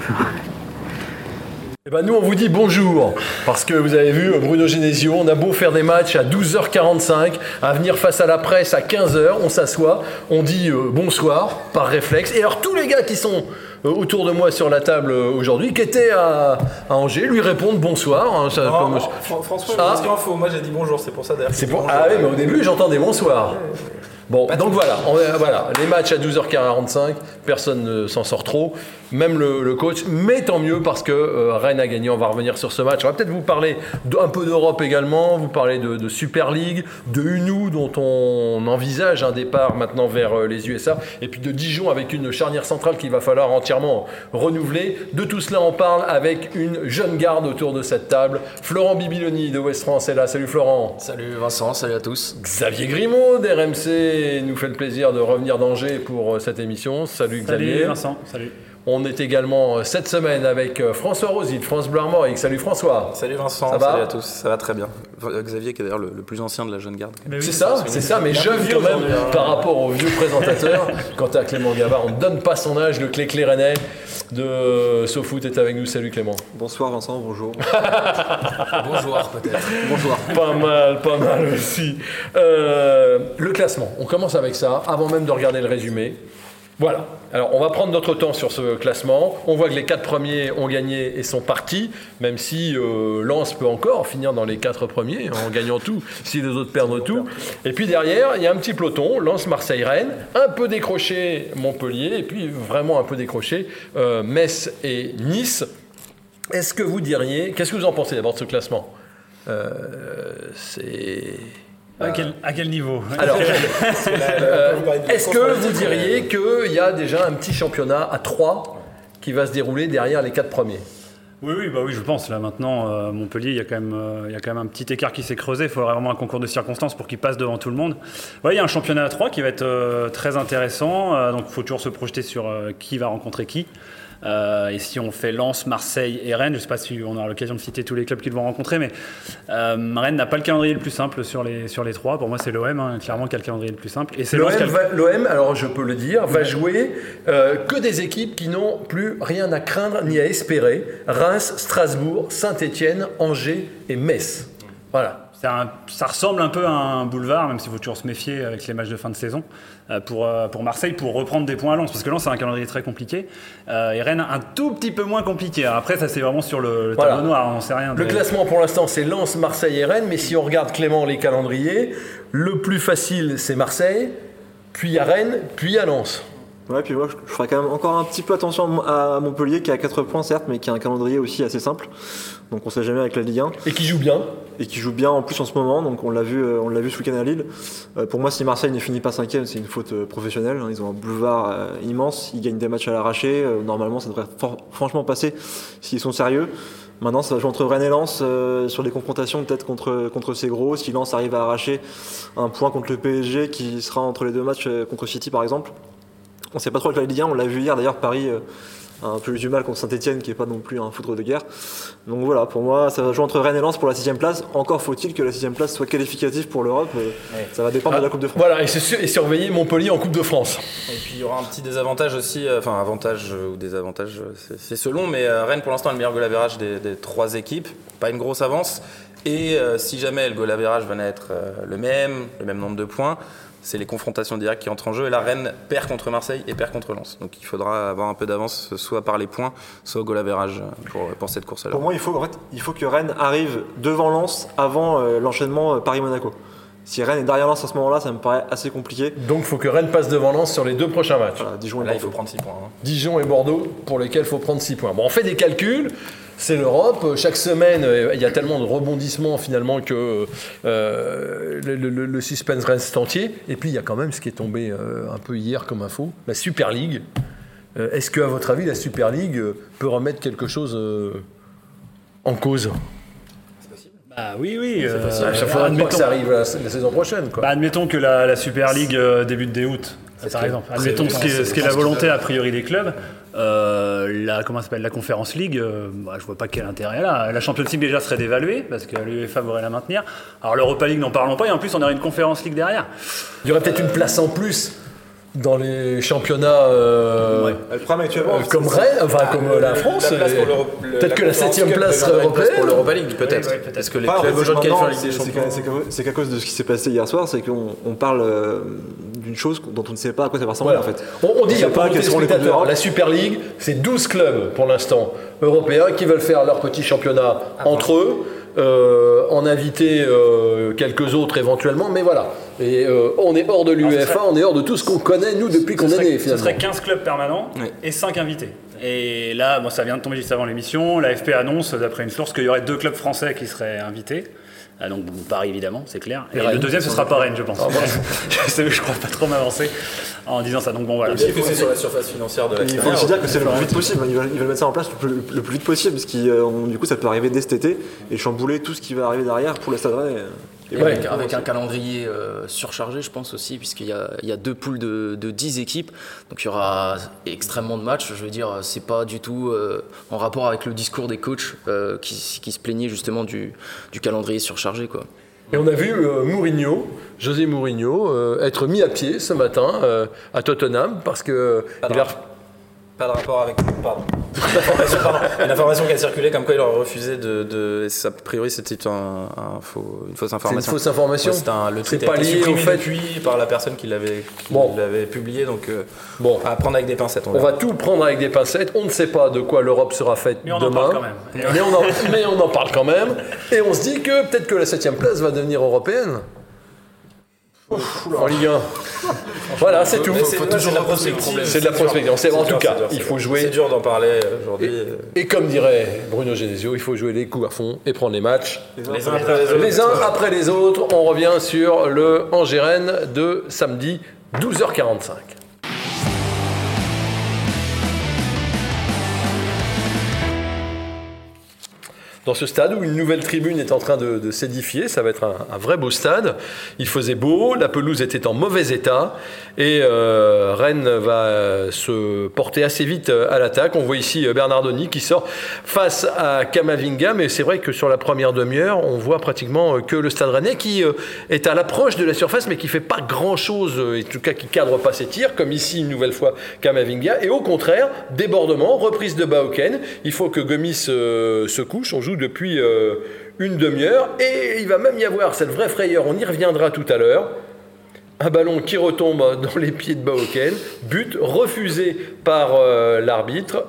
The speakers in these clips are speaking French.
Eh ben nous on vous dit bonjour parce que vous avez vu Bruno Genesio, on a beau faire des matchs à 12h45, à venir face à la presse à 15h, on s'assoit, on dit euh, bonsoir par réflexe. Et alors tous les gars qui sont euh, autour de moi sur la table euh, aujourd'hui, qui étaient à, à Angers, lui répondent bonsoir. hein, ça- Non, comme- Fran- François, Ah. Moi, j'ai dit bonjour, c'est pour ça d'ailleurs. C'est pour... Ah oui, mais au début j'entendais bonsoir. Bon, donc voilà, on est- voilà, les matchs à 12h45, personne ne s'en sort trop, même le, le coach, mais tant mieux parce que euh, Rennes a gagné, on va revenir sur ce match. On va peut-être vous parler de- un peu d'Europe également, vous parler de, de Super League, de Unou dont on envisage un départ maintenant vers euh, les USA, et puis de Dijon avec une charnière centrale qu'il va falloir entièrement renouveler. De tout cela, on parle avec une jeune garde autour de cette table. Florent Bibiloni de West France est là. Salut Florent. Salut Vincent, salut à tous. Xavier Grimaud d'RMC nous fait le plaisir de revenir d'Angers pour euh, cette émission. Salut Xavier. Salut Vincent. Salut. On est également euh, cette semaine avec euh, François Rosy de France Bleu Armorique. Salut François. Salut Vincent, Ça va salut à tous. Ça va très bien. Xavier, qui est d'ailleurs le, le plus ancien de la jeune garde. C'est ça, c'est ça, mais jeune quand même par rapport aux vieux présentateurs. Quant à Clément Gavard, on ne donne pas son âge, le clé rennais de SoFoot est avec nous? Salut Clément. Bonsoir Vincent, bonjour. Bonjour peut-être. Bonsoir. Pas mal, pas mal aussi. Euh, le classement, on commence avec ça, avant même de regarder le résumé. Voilà. Alors, on va prendre notre temps sur ce classement. On voit que les quatre premiers ont gagné et sont partis, même si euh, Lens peut encore finir dans les quatre premiers en gagnant tout, si les autres perdent tout. Et puis derrière, il y a un petit peloton, Lens, Marseille, Rennes, un peu décroché Montpellier, et puis vraiment un peu décroché euh, Metz et Nice. Est-ce que vous diriez, qu'est-ce que vous en pensez d'abord de ce classement? Euh, C'est. À quel, à quel niveau? Alors, euh, est-ce que vous diriez qu'il y a déjà un petit championnat à 3 qui va se dérouler derrière les quatre premiers? Oui, oui, bah oui, je pense. Là maintenant, euh, Montpellier, il y, a quand même, euh, il y a quand même un petit écart qui s'est creusé. Il faudrait vraiment un concours de circonstances pour qu'il passe devant tout le monde. Ouais, il y a un championnat à 3 qui va être euh, très intéressant. Euh, donc il faut toujours se projeter sur euh, qui va rencontrer qui. Euh, et si on fait Lens, Marseille et Rennes, je ne sais pas si on aura l'occasion de citer tous les clubs qu'ils vont rencontrer, mais euh, Rennes n'a pas le calendrier le plus simple sur les, sur les trois. Pour moi, c'est l'OM, hein, clairement, qui a le calendrier le plus simple. Et c'est l'OM, alors je peux le dire, va jouer euh, que des équipes qui n'ont plus rien à craindre ni à espérer. Reims, Strasbourg, Saint-Étienne, Angers et Metz. Voilà. Un- ça ressemble un peu à un boulevard, même s'il faut toujours se méfier avec les matchs de fin de saison, euh, pour, euh, pour Marseille, pour reprendre des points à Lens. Parce que Lens, c'est un calendrier très compliqué. Euh, et Rennes, un tout petit peu moins compliqué. Après, ça, c'est vraiment sur le, le Voilà. tableau noir, on sait rien. Le Mais- classement pour l'instant, c'est Lens, Marseille et Rennes. Mais si on regarde Clément les calendriers, le plus facile, c'est Marseille, puis à Rennes, puis à Lens. Ouais, puis moi je je ferai quand même encore un petit peu attention à Montpellier qui a 4 points certes, mais qui a un calendrier aussi assez simple. Donc on sait jamais avec la Ligue 1 Et qui joue bien. Et qui joue bien en plus en ce moment. Donc on l'a vu, euh, on l'a vu ce week-end à Lille. Euh, pour moi, si Marseille ne finit pas cinquième, c'est une faute euh, professionnelle. hein. Ils ont un boulevard immense, ils gagnent des matchs à l'arraché. Normalement, ça devrait franchement passer s'ils sont sérieux. Maintenant, ça va jouer entre Rennes et Lens sur des confrontations peut-être contre, contre ces gros. Si Lens arrive à arracher un point contre le PSG qui sera entre les deux matchs contre City par exemple. On sait pas trop avec la Ligue 1, on l'a vu hier d'ailleurs, Paris un peu eu du mal contre Saint-Etienne qui est pas non plus un foudre de guerre. Donc voilà, pour moi, ça va jouer entre Rennes et Lens pour la sixième place. Encore faut-il que la sixième place soit qualificative pour l'Europe. euh, Ça va dépendre de la Coupe de France. Voilà, et, c'est sûr- et surveiller Montpellier en Coupe de France. Et puis il y aura un petit désavantage aussi, euh, enfin avantage euh, ou désavantage, euh, c'est- selon, mais euh, Rennes pour l'instant a le meilleur goal average des, des trois équipes, pas une grosse avance. Et euh, si jamais le goal average venait à être euh, le même, le même nombre de points, c'est les confrontations directes qui entrent en jeu. Et la Rennes perd contre Marseille et perd contre Lens. Donc il faudra avoir un peu d'avance, soit par les points, soit au goal average euh, pour, pour cette course-là. Pour moi, il faut, en fait, il faut que Rennes arrive devant Lens avant euh, l'enchaînement euh, Paris-Monaco. Si Rennes est derrière Lens à ce moment-là, ça me paraît assez compliqué. Donc il faut que Rennes passe devant Lens sur les deux prochains matchs. Voilà, Dijon et Là, il faut Bordeaux. prendre 6 points. hein. Dijon et Bordeaux, pour lesquels il faut prendre 6 points. Bon, on fait des calculs. C'est l'Europe. Chaque semaine, euh, il y a tellement de rebondissements finalement que euh, le, le- le suspense reste entier. Et puis il y a quand même ce qui est tombé euh, un peu hier comme info, la Super League. Euh, Est-ce qu'à votre avis, la Super League peut remettre quelque chose euh, en cause? Ah oui, oui. euh, À chaque fois, que admettons, ça arrive la, la saison prochaine. Quoi. bah, admettons que la, la Super League euh, débute dès août, par que- exemple. Admettons ce qui est, la volonté a priori des clubs. Euh, la comment s'appelle la Conférence League, euh, bah, je vois pas quel intérêt là. La Champions League déjà serait dévaluée parce que l'UEFA voudrait la maintenir. Alors l'Europa League n'en parlons pas et en plus on aurait une Conférence League derrière. Il y aurait peut-être une place en plus dans les championnats euh, euh, comme Rennes, enfin comme euh, la France. Peut-être que la Conférence septième Cup place serait européenne. Pour l'Europa League, peut-être. Oui, oui, peut-être. Parce que les clubs aujourd'hui qualifient Ligue des c'est- Champions. qu'à- c'est cause de ce qui s'est passé hier soir, c'est qu'on on parle euh, d'une chose dont on ne sait pas à quoi ça va ressembler Voilà. en fait. On, on dit On pas quels seront les la Super League, c'est 12 clubs pour l'instant européens qui veulent faire leur petit championnat entre eux, euh, en inviter euh, quelques autres éventuellement, mais voilà. Et euh, on est hors de ce l'UEFA, on est hors de tout ce qu'on connaît nous depuis qu'on ce est né ce finalement. serait 15 clubs permanents Oui. et 5 invités. Et là, bon, ça vient de tomber juste avant l'émission. La FP annonce, d'après une source, qu'il y aurait deux clubs français qui seraient invités. Ah, donc bon, Paris évidemment, c'est clair. Et, le deuxième, ce sera pas Rennes, je pense. je, sais, je crois pas trop m'avancer en disant ça. Donc bon, voilà. Il faut que c'est sur la surface financière de Il faut aussi dire que c'est le plus vite possible. Ils veulent, ils veulent mettre ça en place le plus, le plus vite possible, parce que du coup ça peut arriver dès cet été et chambouler tout ce qui va arriver derrière pour le stade Et Ouais. Avec, avec un calendrier euh, surchargé, je pense aussi, puisqu'il y a, il y a deux poules de, de 10 équipes. Donc il y aura extrêmement de matchs. Je veux dire, c'est pas du tout euh, en rapport avec le discours des coachs euh, qui, qui se plaignaient justement du, du calendrier surchargé. Quoi. Et on a vu euh, Mourinho, José Mourinho, euh, être mis à pied ce matin euh, à Tottenham parce que il a-. Pas de rapport avec. Pardon. Une information, pardon. Une information qui a circulé comme quoi il aurait refusé de. de a priori, c'était un, un faux- une fausse c'est une information. fausse information. Ouais, c'est un- le C'est tweet a pas été lié au fait- depuis par la personne qui l'avait qui Bon. l'avait publié, donc euh, Bon, à prendre avec des pincettes. On, va tout prendre avec des pincettes. On ne sait pas de quoi l'Europe sera faite Mais on en demain. parle quand même. Mais on, en, mais on en parle quand même. Et on se dit que peut-être que la 7 place va devenir européenne. En Ligue 1. Voilà, c'est tout. C'est- de la prospective. C'est de la prospective. En dur, tout cas, il faut dur. jouer. C'est dur d'en parler aujourd'hui. euh, Et comme dirait Bruno Genesio, il faut jouer les coups à fond et prendre les matchs Les uns après les autres. les uns après les autres. On revient sur le Angers-Rennes de samedi 12h45. Dans ce stade où une nouvelle tribune est en train de, s'édifier, ça va être un, vrai beau stade. Il faisait beau, la pelouse était en mauvais état et euh, Rennes va se porter assez vite euh, à l'attaque. On voit ici euh, Bernardoni qui sort face à Kamavinga, mais c'est vrai que sur la première demi-heure, on voit pratiquement que le stade rennais qui est à l'approche de la surface, mais qui fait pas grand-chose, en tout cas qui cadre pas ses tirs, comme ici une nouvelle fois Kamavinga. Et au contraire, débordement, reprise de Baoken. Il faut que Gomis se couche. On joue depuis euh, une demi-heure et il va même y avoir cette vraie frayeur. On y reviendra tout à l'heure. Un ballon qui retombe dans les pieds de Baoken. But refusé par euh, l'arbitre.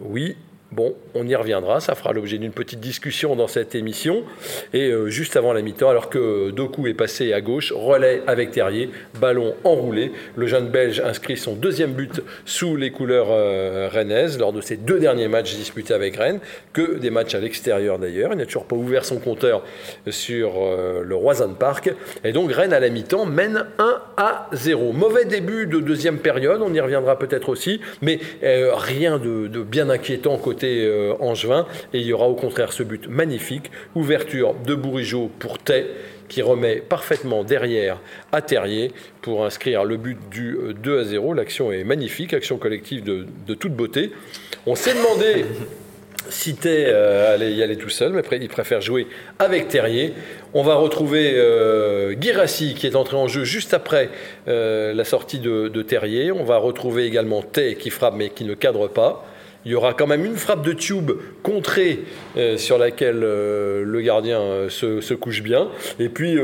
Oui, bon, on y reviendra. Ça fera l'objet d'une petite discussion dans cette émission. Et euh, juste avant la mi-temps, alors que Doku est passé à gauche, relais avec Terrier, ballon enroulé. Le jeune Belge inscrit son deuxième but sous les couleurs euh, rennaises lors de ses deux derniers matchs disputés avec Rennes, que des matchs à l'extérieur d'ailleurs. Il n'a toujours pas ouvert son compteur sur euh, le Roison Park. Et donc Rennes à la mi-temps mène 1 à 0. Mauvais début de deuxième période, on y reviendra peut-être aussi, mais rien de, de bien inquiétant côté euh, Angevin. Et il y aura au contraire ce but magnifique. Ouverture de Bourigeau pour Tay qui remet parfaitement derrière à Terrier pour inscrire le but du euh, 2 à 0. L'action est magnifique, action collective de, toute beauté. On s'est demandé si Tay euh, allait y aller tout seul, mais après, il préfère jouer avec Terrier. On va retrouver euh, qui est entré en jeu juste après euh, la sortie de, de Terrier. On va retrouver également Tay qui frappe mais qui ne cadre pas. Il y aura quand même une frappe de tube contrée euh, sur laquelle euh, le gardien euh, se, couche bien. Et puis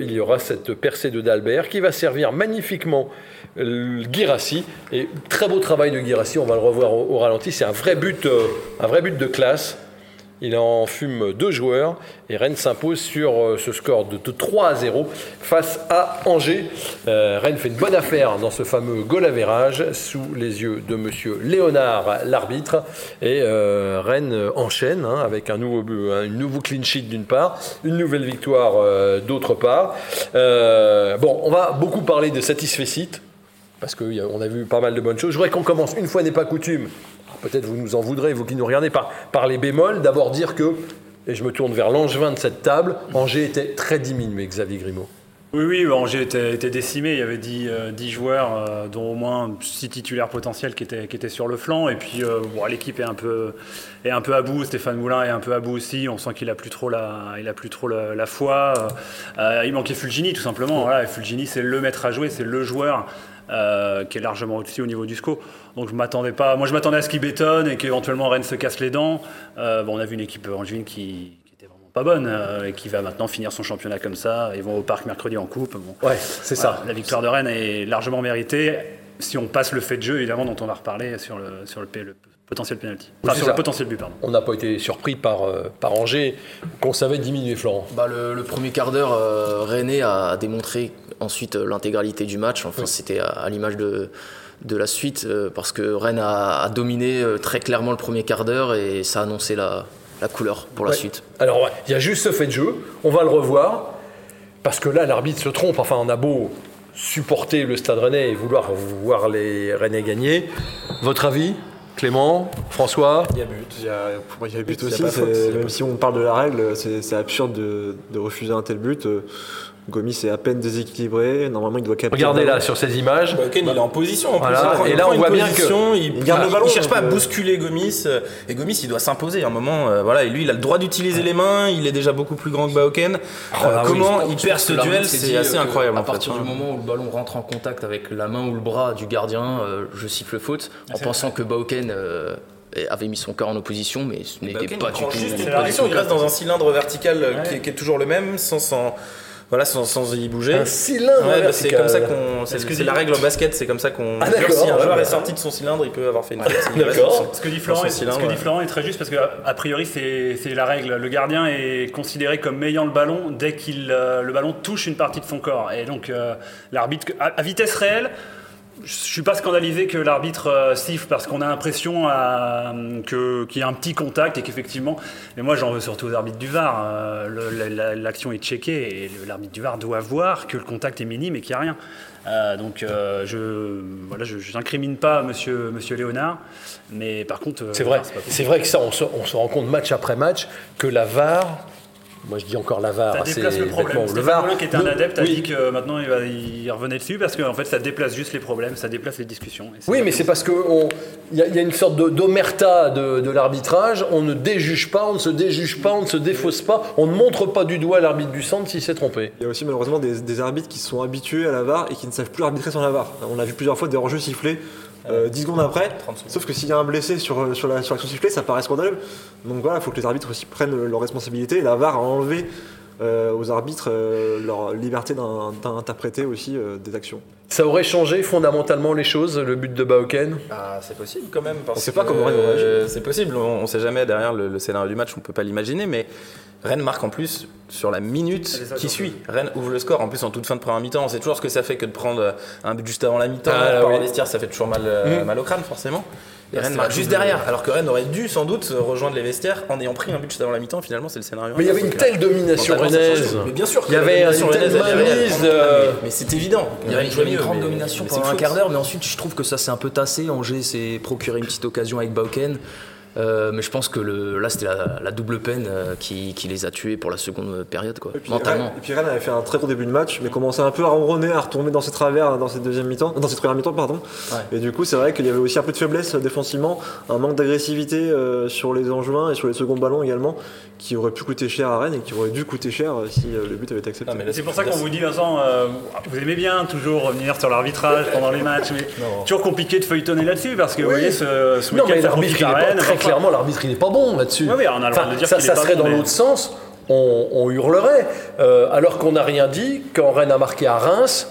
il y aura cette percée de Dalbert qui va servir magnifiquement Guirassi. Et très beau travail de Guirassi, on va le revoir au, ralenti. C'est un vrai but de classe. Il en fume deux joueurs et Rennes s'impose sur euh, ce score de, de 3 à 0 face à Angers. Euh, Rennes fait une bonne affaire dans ce fameux goal average sous les yeux de monsieur Léonard, l'arbitre. Et euh, Rennes enchaîne hein, avec un nouveau, clean sheet d'une part, une nouvelle victoire d'autre part. Bon, on va beaucoup parler de satisfecit. parce qu'on a vu pas mal de bonnes choses. Je voudrais qu'on commence, une fois n'est pas coutume, peut-être vous nous en voudrez, vous qui nous regardez, par, par les bémols. D'abord dire que, et je me tourne vers l'angevin de cette table, Angers était très diminué, Xavier Grimaud. Oui, oui, Angers était, était décimé. Il y avait 10, euh, 10 joueurs, euh, dont au moins 6 titulaires potentiels qui étaient, qui étaient sur le flanc. Et puis, euh, bon, l'équipe est un, peu, est un peu à bout. Stéphane Moulin est un peu à bout aussi. On sent qu'il a plus trop la, il a plus trop la, la foi. Euh, il manquait Fulgini, tout simplement. Voilà, Fulgini, c'est le maître à jouer, c'est le joueur. Euh, qui est largement au-dessus au niveau du SCO. Donc je m'attendais pas. Moi je m'attendais à ce qu'il bétonne et qu'éventuellement Rennes se casse les dents. Euh, bon, on a vu une équipe angevine qui, qui était vraiment pas bonne euh, et qui va maintenant finir son championnat comme ça. Ils vont au parc mercredi en coupe. Bon. Ouais, c'est Voilà, ça. La victoire de Rennes est largement méritée. Si on passe le fait de jeu, évidemment, dont on va reparler sur le, sur le, le potentiel penalty. Enfin, c'est sur ça. le potentiel but, pardon. On n'a pas été surpris par, euh, par Angers, qu'on savait diminuer Florent. Bah, le, le premier quart d'heure, euh, René a démontré ensuite euh, l'intégralité du match. Enfin, c'était à, à l'image de, de la suite, euh, parce que Rennes a, a dominé très clairement le premier quart d'heure et ça a annoncé la, la couleur pour la Ouais. suite. Alors, ouais, il y a juste ce fait de jeu. On va le revoir. Parce que là, l'arbitre se trompe. Enfin, on a beau supporter le stade rennais et vouloir voir les Rennais gagner. Votre avis, Clément, François Il y a but. Il y a, pour moi, il y a but a aussi. faute, même si on parle de la règle, c'est c'est absurde de, de refuser un tel but. Euh, Gomis est à peine déséquilibré. Normalement, il doit capter. Regardez là sur ces images. Bauken, il est en position en Voilà, plus. Et là, on voit bien position, il, il garde le ballon, Il cherche pas à euh, bousculer Gomis. euh, Et Gomis, il doit s'imposer à un moment. euh, voilà, et lui, il a le droit d'utiliser les mains. Il est déjà beaucoup plus grand que Bauken. Oh là, oui. comment il perd que ce duel C'est assez euh, incroyable. À en fait, partir hein. du moment où le ballon rentre en contact avec la main ou le bras du gardien, euh, je siffle faute, en c'est pensant que Bauken euh, avait mis son corps en opposition, mais ce n'était pas du tout. juste une la position, il reste dans un cylindre vertical euh, qui, Ouais. est, qui est toujours le même, sans, sans, voilà, sans, sans y bouger. Un cylindre Ouais, bah, c'est comme ça qu'on. C'est dit- la règle en basket, c'est comme ça qu'on. Ah, si un joueur est sorti de son cylindre, il peut avoir fait une reste d'accord. Ce que dit Florent, est, ce très juste parce que a priori c'est c'est la règle. Le gardien est considéré comme ayant le ballon dès qu'il euh, le ballon touche une partie de son corps. Et donc euh, l'arbitre à, à vitesse réelle. Je suis pas scandalisé que l'arbitre euh, siffle parce qu'on a l'impression euh, qu'il y a un petit contact et qu'effectivement. Mais moi j'en veux surtout aux arbitres du VAR. La- L'action est checkée et l'arbitre du VAR doit voir que le contact est minime et qu'il n'y a rien. Euh, donc euh, je voilà, je, je n'incrimine pas Monsieur Monsieur Léonard, mais par contre. C'est vrai, c'est vrai que ça, on se, on se rend compte match après match que la VAR, moi je dis encore la VAR, Ça déplace le problème. le VAR, Moulin, qui était un adepte, a dit que maintenant il, va, il revenait dessus parce qu'en fait ça déplace juste les problèmes, ça déplace les discussions. Et Oui, mais c'est parce qu'il y, a- il y a une sorte de- d'omerta de, de l'arbitrage. On ne déjuge pas, on ne se déjuge pas, on ne se défausse pas, on ne montre pas du doigt l'arbitre du centre s'il s'est trompé. Il y a aussi malheureusement des, des arbitres qui sont habitués à la VAR et qui ne savent plus arbitrer sans la VAR. On a vu plusieurs fois des hors-jeux sifflés euh, 10 secondes après. 30 secondes. Sauf que s'il y a un blessé sur, euh, sur la l'action sifflée, ça paraît scandaleux. Donc voilà, il faut que les arbitres aussi prennent leurs responsabilités. Et la VAR a enlevé euh, aux arbitres euh, leur liberté d'in- d'interpréter aussi euh, des actions. Ça aurait changé fondamentalement les choses, le but de Bauken Ah, c'est possible quand même. Parce On sait pas comment Rennes euh, C'est possible, on, on sait jamais derrière le, le scénario du match, on peut pas l'imaginer, mais Rennes marque en plus sur la minute ça, qui suit. Rennes ouvre le score en plus en toute fin de première mi-temps. On sait toujours ce que ça fait que de prendre un but juste avant la mi-temps. Ah, Par oui. vestiaire, ça fait toujours mal, euh, Mm. mal au crâne forcément. Et Rennes marque juste derrière, alors que Rennes aurait dû sans doute rejoindre les vestiaires en ayant pris un but juste avant la mi-temps. Finalement, c'est le scénario. Mais il y avait une telle domination rennaise. Mais bien sûr, Il y avait une telle mainmise. euh, Mais, mais c'est évident. Il y avait, une mieux, grande mais- domination mais pendant un quart d'heure, mais ensuite je trouve que ça s'est un peu tassé. Angers s'est procuré une petite occasion avec Bauken. Euh, mais je pense que le, là c'était la, la double peine euh, qui, qui les a tués pour la seconde période, quoi, Et puis, mentalement. Rennes, et puis Rennes avait fait un très gros début de match, mais commençait un peu à ronronner, à retomber dans ses travers dans cette deuxième mi-temps, dans cette première mi-temps, pardon. Et du coup, c'est vrai qu'il y avait aussi un peu de faiblesse euh, défensivement, un manque d'agressivité euh, sur les enjouins et sur les seconds ballons également, qui aurait pu coûter cher à Rennes et qui aurait dû coûter cher si euh, le but avait été accepté. Non, mais là, C'est pour ça qu'on vous dit, Vincent, euh, vous aimez bien toujours revenir sur l'arbitrage pendant les matchs, mais toujours compliqué de feuilletonner là-dessus parce que vous voyez, ce, ce Non, week-end, clairement, l'arbitre, il n'est pas bon là-dessus. Oui, oui, on a le droit de dire ça, ça serait bon, dans mais- l'autre sens, on, on hurlerait. Euh, alors qu'on n'a rien dit quand Rennes a marqué à Reims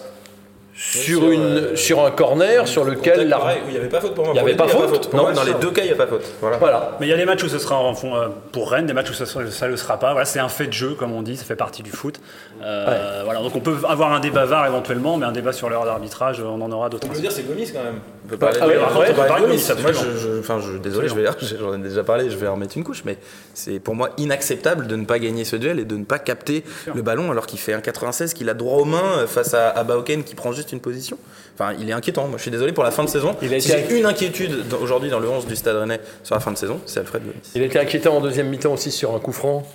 sur, sur, une, euh, sur un corner sur lequel pareil, où il n'y avait pas faute pour moi. Il y Pour avait pas faute Pour moi, Non, dans c'est les deux cas, il n'y a pas faute. Voilà. Voilà. Mais il y a des matchs où ce sera en fond, euh, pour Rennes, des matchs où ça ne le sera pas. Voilà, c'est un fait de jeu, comme on dit, ça fait partie du foot. Euh, voilà, donc on peut avoir un débat VAR éventuellement, mais un débat sur l'heure d'arbitrage, on en aura d'autres. On peut dire c'est Gomis quand même. On peut parler Ah ouais, on peut parler de ouais, Gomis. Moi, je, je- enfin, je, désolé, je vais, j'en ai déjà parlé, je vais en mettre une couche, mais c'est pour moi inacceptable de ne pas gagner ce duel et de ne pas capter le ballon alors qu'il fait un 96, qu'il a droit aux mains face à, à Bauken qui prend juste juste une position. Enfin, il est inquiétant. Moi, je suis désolé pour la fin de saison. Il a si été- j'ai une inquiétude aujourd'hui dans le 11 du Stade Rennais sur la fin de saison, c'est Alfred Gomis. Il était inquiétant en deuxième mi-temps aussi sur un coup franc.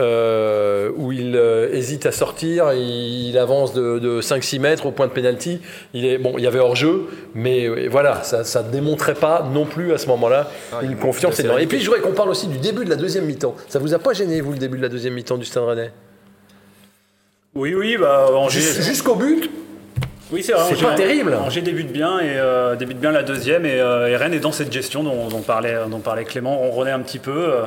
euh, où il euh, hésite à sortir, il, il avance de, de 5-6 mètres au point de pénalty. Il est bon, il y avait hors jeu, mais euh, voilà, ça, ne démontrait pas non plus à ce moment-là Ah, une confiance énorme. Et puis je voudrais qu'on parle aussi du début de la deuxième mi-temps. Ça vous a pas gêné vous le début de la deuxième mi-temps du Stade Rennais? Oui, oui, bah. Jus- Jusqu'au but, Oui, c'est vrai. C'est pas terrible. Angers débute bien et euh, débute bien la deuxième et, euh, et Rennes est dans cette gestion dont, dont parlait, dont parlait Clément. On renaît un petit peu euh,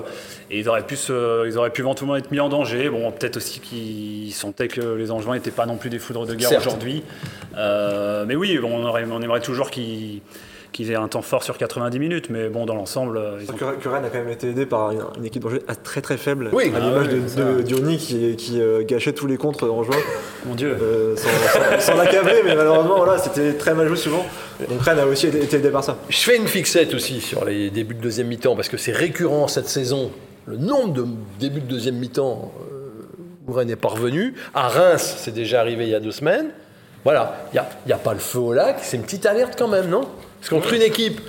et ils auraient pu se, ils auraient pu éventuellement être mis en danger. Bon, peut-être aussi qu'ils sentaient que les Angevins n'étaient pas non plus des foudres de guerre aujourd'hui. Euh, mais oui, bon, on, aurait, on aimerait toujours qu'ils qu'ils aient un temps fort sur 90 minutes. Mais bon, dans l'ensemble, euh, ils ont Que, que Rennes a quand même été aidé par une, une équipe d'Angers à- très très faible. Oui. à Ah l'image oui, de, Diony qui, qui euh, gâchait tous les contres en juin. Mon Dieu. Euh, sans, sans- sans l'accabler, mais malheureusement, voilà, c'était très mal joué souvent. Donc Rennes a aussi été, été aidé par ça. Je fais une fixette aussi sur les débuts de deuxième mi-temps parce que c'est récurrent cette saison. Le nombre de débuts de deuxième mi-temps euh, où Rennes n'est pas revenu. À Reims, c'est déjà arrivé il y a deux semaines. Voilà, il n'y a, il y a pas le feu au lac. C'est une petite alerte quand même, non? Parce qu'entre une équipe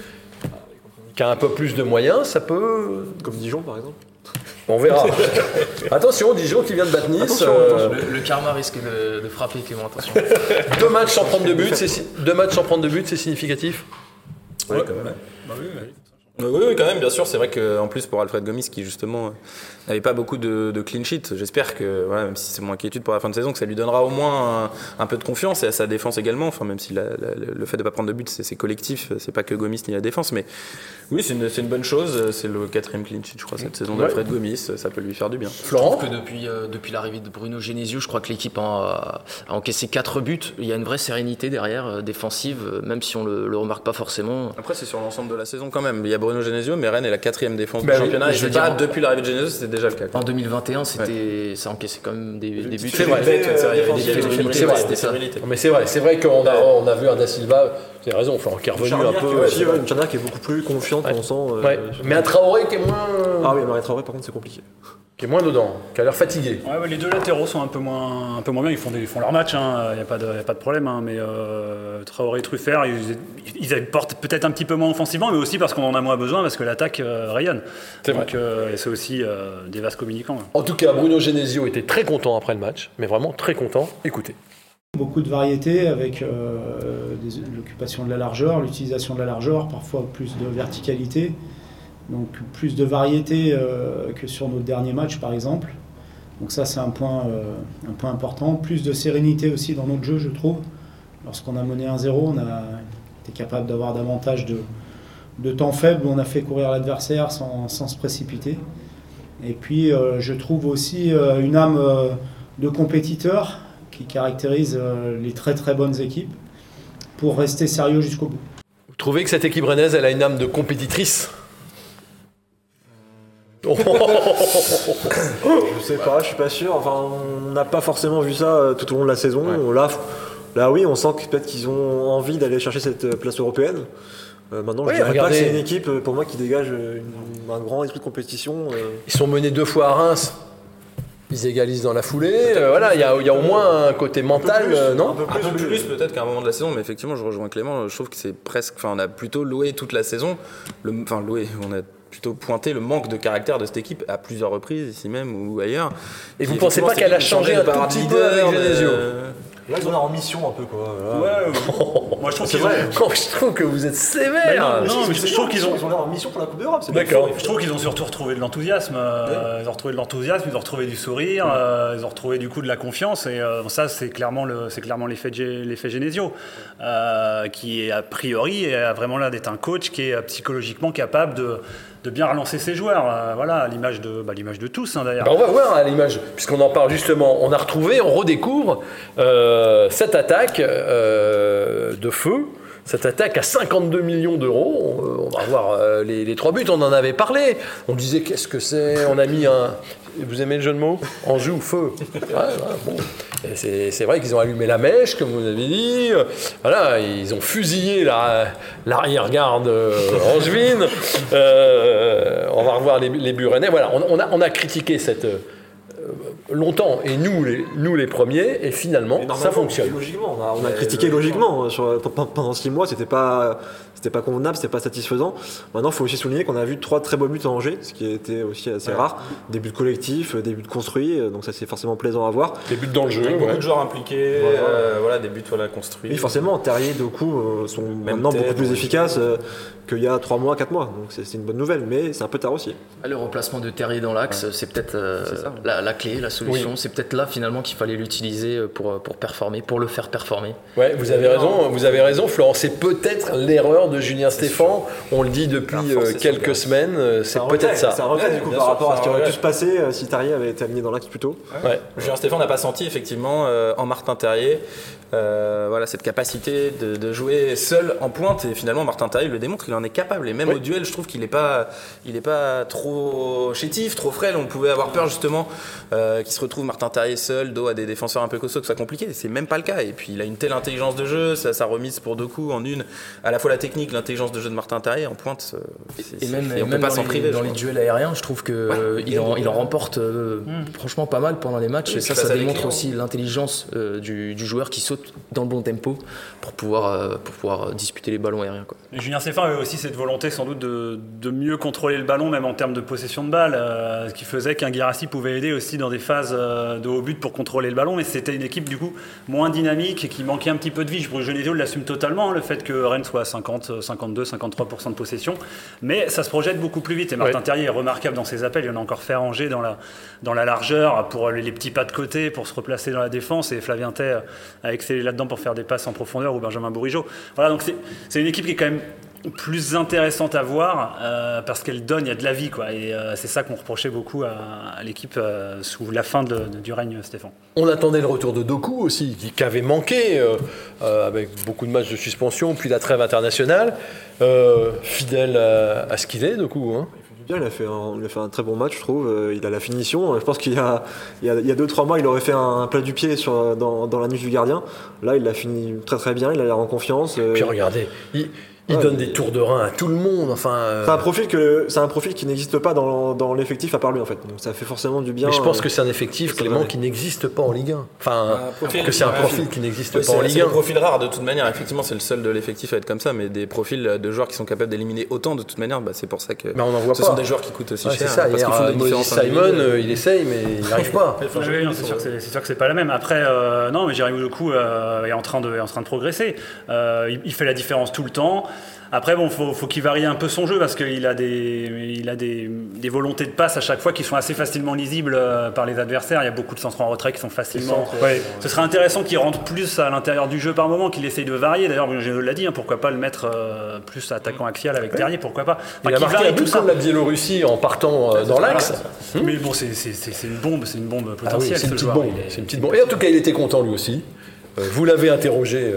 qui a un peu plus de moyens, ça peut. Comme Dijon par exemple. On verra. attention, Dijon qui vient de battre Nice. Attention, euh, Le, le karma risque de, de frapper Clément, attention. deux matchs sans prendre de but, c'est deux matchs sans prendre de but, c'est significatif. Oui, quand même. Oui, oui, quand même, bien sûr. C'est vrai qu'en plus, pour Alfred Gomis, qui justement euh, n'avait pas beaucoup de, de clean sheet, j'espère que, voilà, même si c'est mon inquiétude pour la fin de saison, que ça lui donnera au moins un, un peu de confiance et à sa défense également. Enfin, même si la- la- le fait de ne pas prendre de but, c'est c'est collectif, c'est pas que Gomis ni la défense. Mais oui, c'est une, c'est une bonne chose. C'est le quatrième clean sheet, je crois, cette saison Ouais. d'Alfred Gomis. Ça peut lui faire du bien. Florent que depuis, euh, depuis l'arrivée de Bruno Genesio, je crois que l'équipe a, a encaissé 4 buts. Il y a une vraie sérénité derrière, euh, défensive, euh, même si on le, le remarque pas forcément. Après, c'est sur l'ensemble de la saison quand même. Il y a Bruno Genesio, mais Rennes est la quatrième défense Bah du oui, championnat. Et je veux pas, dire- depuis l'arrivée de Genesio, c'était déjà le cas. quoi. En 2021, c'était, ça a encaissé quand même des, des buts. C'est vrai. Avait des C'est vrai, fébrilités. Non, Mais c'est vrai, c'est vrai qu'on a, on a vu un Da Silva, as raison, Florent, qui est revenu un peu. qui, aussi, ouais, une qui est beaucoup plus confiante, Ouais. on sent. euh, Ouais. Mais un Traoré qui est moins, Ah oui, Marie Traoré par contre c'est compliqué. qui est moins dedans, qui a l'air fatigué. Ouais, ouais, les deux latéraux sont un peu moins, un peu moins bien. Ils font, des- ils font leur match, il n'y a, pas de- y a pas de problème. hein, mais euh, Traoré et Truffert, ils, ils apportent peut-être un petit peu moins offensivement, mais aussi parce qu'on en a moins besoin, parce que l'attaque euh, rayonne. C'est Donc euh, et c'est aussi euh, des vases communicants. hein. En tout cas, Bruno Genesio était très content après le match, mais vraiment très content. Écoutez. Beaucoup de variété avec euh, l'occupation de la largeur, l'utilisation de la largeur, parfois plus de verticalité. Donc plus de variété euh, que sur notre dernier match par exemple. Donc ça c'est un point, euh, un point important. Plus de sérénité aussi dans notre jeu je trouve. Lorsqu'on a mené 1-0, on a été capable d'avoir davantage de, temps faible on a fait courir l'adversaire sans, sans se précipiter. Et puis je trouve aussi une âme de compétiteur qui caractérise euh, les très très bonnes équipes pour rester sérieux jusqu'au bout. Vous trouvez que cette équipe rennaise, elle a une âme de compétitrice? Je sais pas, je suis pas sûr. Enfin, on n'a pas forcément vu ça euh, tout au long de la saison. Là, là, oui, on sent que peut-être qu'ils ont envie d'aller chercher cette euh, place européenne. Euh, maintenant, Oui, je dirais regardez. pas que c'est une équipe euh, pour moi qui dégage euh, une- un grand esprit de compétition. euh. Ils sont menés deux fois à Reims. Ils égalisent dans la foulée. Euh, voilà, il y, a- il y a au moins un côté mental, euh, non un peu Un peu plus, plus peut-être qu'à un moment de la saison, mais effectivement, je rejoins Clément. Je trouve que c'est presque. Enfin, on a plutôt loué toute la saison. Enfin, loué, on a plutôt pointé le manque de caractère de cette équipe à plusieurs reprises, ici même ou ailleurs. Et vous Qui, pensez pas qu'elle a changé un tout petit peu avec Genesio Là, ils ont l'air en mission un peu, quoi. Là. Moi je trouve ont-. Oh, Je trouve que vous êtes sévère. Non, mais je je trouve qu'ils ont. Ils ont en mission pour la Coupe d'Europe. c'est D'accord. Je trouve qu'ils ont surtout retrouvé de l'enthousiasme. euh, Ils ont retrouvé de l'enthousiasme, ils ont retrouvé du sourire, euh, ils ont retrouvé du coup de la confiance. Et euh, ça, c'est clairement le, c'est clairement l'effet Genesio, euh, qui est a priori a vraiment l'air d'être un coach qui est psychologiquement capable de, de bien relancer ses joueurs. Euh, voilà, à l'image de, bah, l'image de tous hein, d'ailleurs. Bah, on va voir à l'image, puisqu'on en parle justement. On a retrouvé, on redécouvre euh, cette attaque euh, de feu. Cette attaque à 52 millions d'euros, on, on va voir euh, les, trois buts, on en avait parlé. On disait qu'est-ce que c'est? On a mis un. Vous aimez le jeu de mots? Feu. Ouais, bon. Et C'est vrai qu'ils ont allumé la mèche, comme vous avez dit. Euh, Voilà, ils ont fusillé la- l'arrière-garde euh. Euh, on va revoir les, les. Voilà, on, a, critiqué cette, euh, longtemps, et nous les, nous les premiers, et finalement, ça fonctionne. Logiquement, on a, on a Ouais, critiqué logiquement. logiquement. Sur, pe- pendant six mois, c'était pas, c'était pas convenable, c'était pas satisfaisant. Maintenant, il faut aussi souligner qu'on a vu trois très beaux buts en Angers, ce qui était aussi assez rare. Des buts collectifs, des buts construits, euh, donc ça c'est forcément plaisant à voir. Des buts dans le jeu, beaucoup ouais. de joueurs impliqués, Voilà. euh, voilà, des buts voilà, construits. Oui, forcément, Terrier, Doku euh, sont maintenant tête, beaucoup plus efficaces euh, qu'il y a trois mois, quatre mois. Donc c'est une bonne nouvelle, mais c'est un peu tard aussi. Le remplacement de Terrier dans l'axe, c'est peut-être euh, la, la clé, la solution. C'est peut-être là finalement qu'il fallait l'utiliser pour, pour performer, pour le faire performer. Ouais, vous avez raison, vous avez raison, Florent. C'est peut-être l'erreur de Julien Stéphan. On le dit depuis La euh, quelques son semaine. euh, C'est peut-être ça. C'est un regret Ouais, du coup par sûr, rapport à ce qui aurait pu se passer euh, si Terrier avait été aligné dans l'axe plus tôt. Ouais. Julien Stéphane n'a pas senti effectivement euh, en Martin Terrier euh, voilà, cette capacité de, de jouer seul en pointe et finalement Martin Terrier le démontre, il en est capable et même Oui. au duel je trouve qu'il n'est pas, il est pas trop chétif, trop frêle, on pouvait avoir peur justement euh, qu'il se retrouve Martin Terrier seul, dos à des défenseurs un peu costauds, que ce soit compliqué, c'est même pas le cas et puis il a une telle intelligence de jeu, sa, sa remise pour deux coups en une, à la fois la technique, l'intelligence de jeu de Martin Terrier en pointe, euh, Et même, et on peut même pas dans, s'en les, priver. dans les duels aériens, je trouve que euh, il, en, il en remporte euh, franchement pas mal pendant les matchs. Et ça, ça démontre aussi l'intelligence euh, du, du joueur qui saute dans le bon tempo pour pouvoir, euh, pour pouvoir disputer les ballons aériens. Quoi. Et Julien Stéphane avait aussi cette volonté sans doute de, de mieux contrôler le ballon, même en termes de possession de balle, euh, ce qui faisait qu'un Guirassi pouvait aider aussi dans des phases euh, de haut but pour contrôler le ballon, mais c'était une équipe du coup moins dynamique et qui manquait un petit peu de vie. Je trouve que Genesio l'assume totalement, hein, le fait que Rennes soit à 50, 52, 53% de possession, mais ça se projette beaucoup plus vite. Et Martin Ouais. Terrier est remarquable dans ses appels, il en a encore fait à Angers dans la, dans la largeur, pour les, les petits pas de côté, pour se replacer dans la défense, et Flavien Tay euh, a excellé là-dedans pour faire des passes en profondeur, ou Benjamin Bourigeau. Voilà, donc c'est- c'est une équipe qui est quand même plus intéressante à voir euh, parce qu'elle donne, il y a de la vie quoi. Et euh, c'est ça qu'on reprochait beaucoup à, à l'équipe euh, sous la fin de- de- du règne Stéphane. On attendait le retour de Doku aussi, qui, qui avait manqué euh, euh, avec beaucoup de matchs de suspension, puis la trêve internationale. Euh, fidèle à, à ce qu'il est, Doku. Hein. Bien, il a, fait un, il a fait un très bon match, je trouve. Il a la finition. Je pense qu'il y a, il y a, il y a deux, trois mois, il aurait fait un plat du pied sur, dans, dans la nuit du gardien. Là, il l'a fini très très bien. Il a l'air en confiance. Puis regardez, il, il Ouais, donne mais- des tours de rein à tout le monde. Enfin, euh, C'est un profil que c'est un profil qui n'existe pas dans, dans l'effectif à part lui en fait. Donc ça fait forcément du bien. mais je pense euh, que c'est un effectif, Clément, qui n'existe pas en Ligue 1. Enfin, Un profil- que c'est un profil qui n'existe Oui, pas en c'est Ligue c'est 1. le profil rare de toute manière. Effectivement, c'est le seul de l'effectif à être comme ça, mais des profils de joueurs qui sont capables d'éliminer autant de toute manière, bah, c'est pour ça que Mais on n'en voit ce pas. sont des joueurs qui coûtent aussi Ouais, c'est cher. ça, parce hier, qu'ils font des euh, différences Simon, euh, il essaye, mais il n'y arrive pas. Non, c'est sûr que c'est c'est sûr que c'est pas la même. Après, euh, non, mais Jérémy Doku euh, est en train de est en train de progresser. Euh, il fait la différence tout le temps. Après, bon, faut, faut qu'il varie un peu son jeu parce qu'il a des il a des, des volontés de passe à chaque fois qui sont assez facilement lisibles euh, par les adversaires. Il y a beaucoup de centres en retrait qui sont facilement. Ouais. Ce serait intéressant qu'il rentre plus à l'intérieur du jeu par moment, qu'il essaye de varier. D'ailleurs, je l'a dit, hein, pourquoi pas le mettre euh, plus attaquant axial avec Terrier, pourquoi pas. Enfin, Il a marqué un tout contre la Biélorussie en partant euh, dans l'axe. Mais bon, c'est une bombe, c'est une bombe Ah oui, potentielle. c'est une ce petite bombe. Il est- C'est une petite bombe. Et en tout cas, il était content lui aussi. Euh, vous l'avez interrogé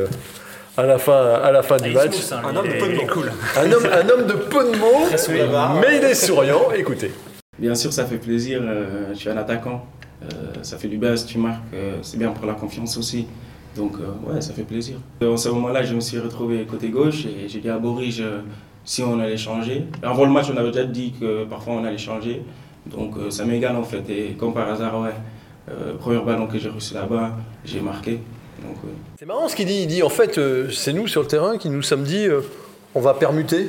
à la fin, à la fin du Il match. hein, Un homme de est- cool. Un homme, un homme de peu de mots, mais il est souriant. Écoutez. Bien sûr, ça fait plaisir. euh, je suis un attaquant. Euh, ça fait du bien si tu marques. euh, c'est bien pour la confiance aussi. Donc, euh, ouais, ça fait plaisir. En ce moment-là, je me suis retrouvé côté gauche et j'ai dit à Boris si on allait changer. Avant le match, on avait déjà dit que parfois on allait changer. Donc, euh, ça m'égale en fait. Et comme par hasard, ouais, euh, premier ballon que j'ai reçu là-bas, j'ai marqué. Donc. C'est marrant ce qu'il dit. Il dit en fait, euh, c'est nous sur le terrain qui nous sommes dit euh, on va permuter.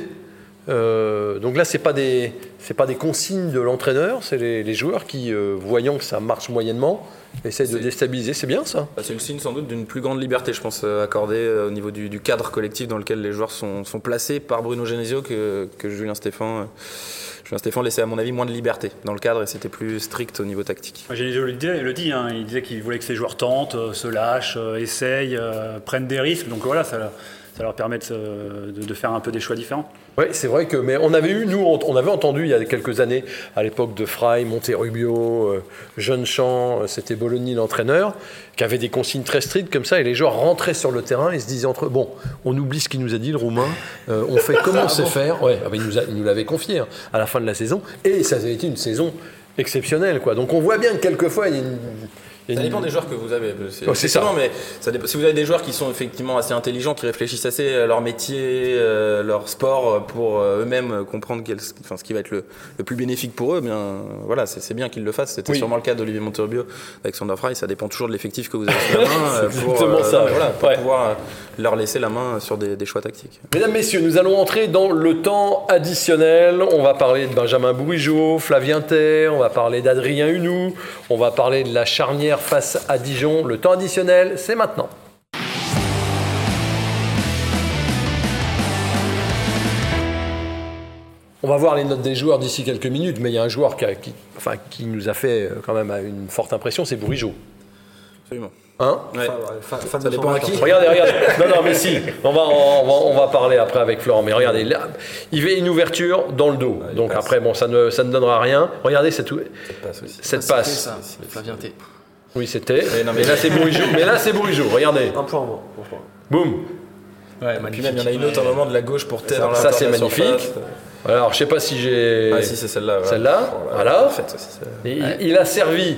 Euh, donc là, c'est pas des pas des consignes de l'entraîneur, c'est les, les joueurs qui, voyant que ça marche moyennement, essayent de déstabiliser. C'est bien ça. Bah, C'est le signe sans doute d'une plus grande liberté, je pense, accordée au niveau du, du cadre collectif dans lequel les joueurs sont, sont placés par Bruno Genesio que, que Julien Stéphan. Euh, Julien Stéphan laissait, à mon avis, moins de liberté dans le cadre et c'était plus strict au niveau tactique. Genesio le le dit hein, il disait qu'il voulait que ses joueurs tentent, euh, se lâchent, euh, essayent, euh, prennent des risques. Donc voilà, ça, ça leur permet de, se- de- de faire un peu des choix différents. Oui, c'est vrai que, mais on avait eu, nous, on on avait entendu il y a quelques années, à l'époque de Frey, Monterubio, euh, Jeune Champ, euh, c'était Bologna l'entraîneur, qui avait des consignes très strictes comme ça, et les joueurs rentraient sur le terrain et se disaient entre eux, bon, on oublie ce qu'il nous a dit, le Roumain, euh, on fait comme on sait faire? Ouais, ah ben, il nous, a- il nous l'avait confié hein, à la fin de la saison, et ça avait été une saison exceptionnelle, quoi. Donc on voit bien que quelquefois, il y a une, Ça dépend des joueurs que vous avez. C'est Oh, ça. mais ça dépend- si vous avez des joueurs qui sont effectivement assez intelligents, qui réfléchissent assez à leur métier, euh, leur sport, euh, pour euh, eux-mêmes euh, comprendre quel- enfin, ce qui va être le, le plus bénéfique pour eux, bien voilà, c'est bien qu'ils le fassent. C'était Oui. sûrement le cas d'Olivier Monterbio avec Sander Fry. Ça dépend toujours de l'effectif que vous avez sous la main euh, pour, exactement ça, voilà, pour Ouais. pouvoir euh, leur laisser la main sur des, des choix tactiques. Mesdames, Messieurs, nous allons entrer dans le temps additionnel. On va parler de Benjamin Bourigeaud, Flavien Ter, on va parler d'Adrien Hunou, on va parler de la charnière face à Dijon. Le temps additionnel, c'est maintenant. On va voir les notes des joueurs d'ici quelques minutes, mais il y a un joueur qui, nous a fait euh, quand même une forte impression, c'est Bourigeaud. Absolument. Hein Ouais. Fan- fan Ça de dépend à qui. Regardez, regardez. Non, non, mais si. On va, on va, on va parler après avec Florent. Mais regardez, là, il fait une ouverture dans le dos. Donc passe. après, bon, ça ne, ça ne donnera rien. Regardez cette, ou- passe aussi. cette C'était passe. ça, Flavien T. Oui, c'était. Mais là, c'est Bourigeau. Mais là, c'est Bourigeau. Regardez. Un point, moi. Boum. Ouais, Puis même, il y en a une autre à un moment de la gauche pour dans la Ça, c'est magnifique. Alors, je sais pas si j'ai. Ah si, c'est celle-là. Celle-là, voilà. Il a servi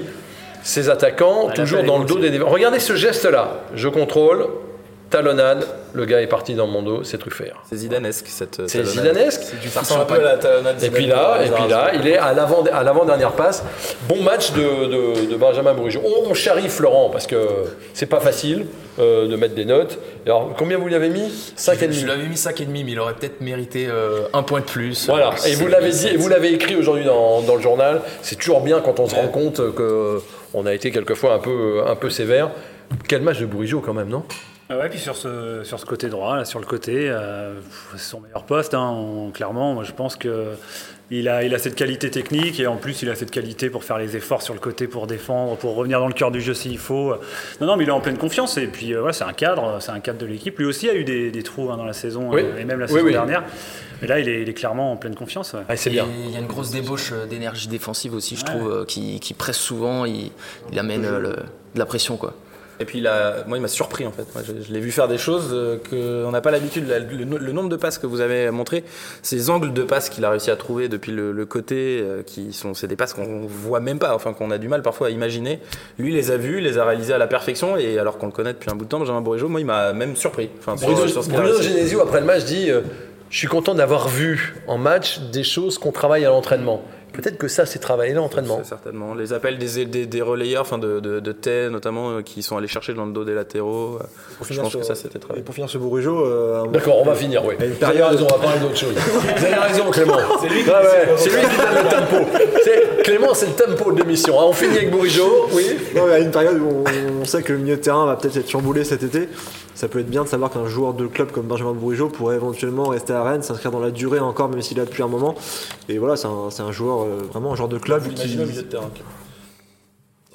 ses attaquants Ah, toujours dans le dos des défenseurs. Regardez ce geste-là. Je contrôle. Talonnade. Le gars est parti dans mon dos. C'est Truffert. C'est zidanesque cette. C'est zidanesque. Ça ressemble un peu à la talonnade Et puis là, et puis là, il est à l'avant, à l'avant-dernière passe. Bon match de, de- de Benjamin Bourigeau. On, on charrie Florent parce que c'est pas facile euh, de mettre des notes. Alors, combien vous lui avez mis 5 et Je demi. lui avais mis 5,5, mais il aurait peut-être mérité euh, un point de plus. Voilà. Et vous l'avez dit, c'est- et vous l'avez écrit aujourd'hui dans, dans le journal. C'est toujours bien quand on se rend compte que on a été quelquefois un peu, un peu sévère. Quel match de Bourigeau quand même, non? Ah Ouais, puis sur ce, sur ce côté droit, sur le côté, euh, son meilleur poste, hein, clairement. Moi, je pense que il a, il a cette qualité technique et en plus, il a cette qualité pour faire les efforts sur le côté, pour défendre, pour revenir dans le cœur du jeu s'il faut. Non, non, mais il est en pleine confiance et puis euh, voilà, c'est un cadre, c'est un cadre de l'équipe. Lui aussi a eu des, des trous hein, dans la saison Oui. euh, et même la Oui, saison oui. dernière. Mais là, il est, il est clairement en pleine confiance. ouais. Ah, C'est Et bien. Il y a une grosse débauche euh, d'énergie défensive aussi, je Ouais. trouve, euh, qui, qui presse souvent, il, il amène euh, le- de la pression. quoi. Et puis là, moi, il m'a surpris en fait. Moi, je, je l'ai vu faire des choses euh, qu'on n'a pas l'habitude. Le, le nombre de passes que vous avez montré, ces angles de passes qu'il a réussi à trouver depuis le, le côté, euh, qui sont, c'est des passes qu'on voit même pas, enfin qu'on a du mal parfois à imaginer. Lui, il les a vus, il les a réalisés à la perfection. Et alors qu'on le connaît depuis un bout de temps, Benjamin Bourigeau, moi, il m'a même surpris. Enfin, Bruno, sur ce. Genesio, après le match, dit euh, Je suis content d'avoir vu en match des choses qu'on travaille à l'entraînement. Peut-être que ça, c'est travailler à l'entraînement. Certainement. Les appels des, des, des relayeurs, enfin de, de, de Tay notamment, euh, qui sont allés chercher dans le dos des latéraux. euh, Pour Je finir pense sur- que ça, c'était Et travaillé. pour finir sur Bourigeau, euh, D'accord, on va finir, oui. Il y a une Vous avez période- raison, on va parler d'autre chose. Vous avez raison, Clément. C'est lui, qui donne le tempo. Clément, c'est le tempo de l'émission. hein. On finit avec Bourigeau, oui. Non, mais à une période où on, on sait que le milieu de terrain va peut-être être chamboulé cet été, ça peut être bien de savoir qu'un joueur de club comme Benjamin Bourigeau pourrait éventuellement rester à Rennes, s'inscrire dans la durée encore, même s'il est là depuis un moment. Et voilà, c'est un, c'est un joueur, euh, vraiment un joueur de club qui. Imaginez au milieu de terrain.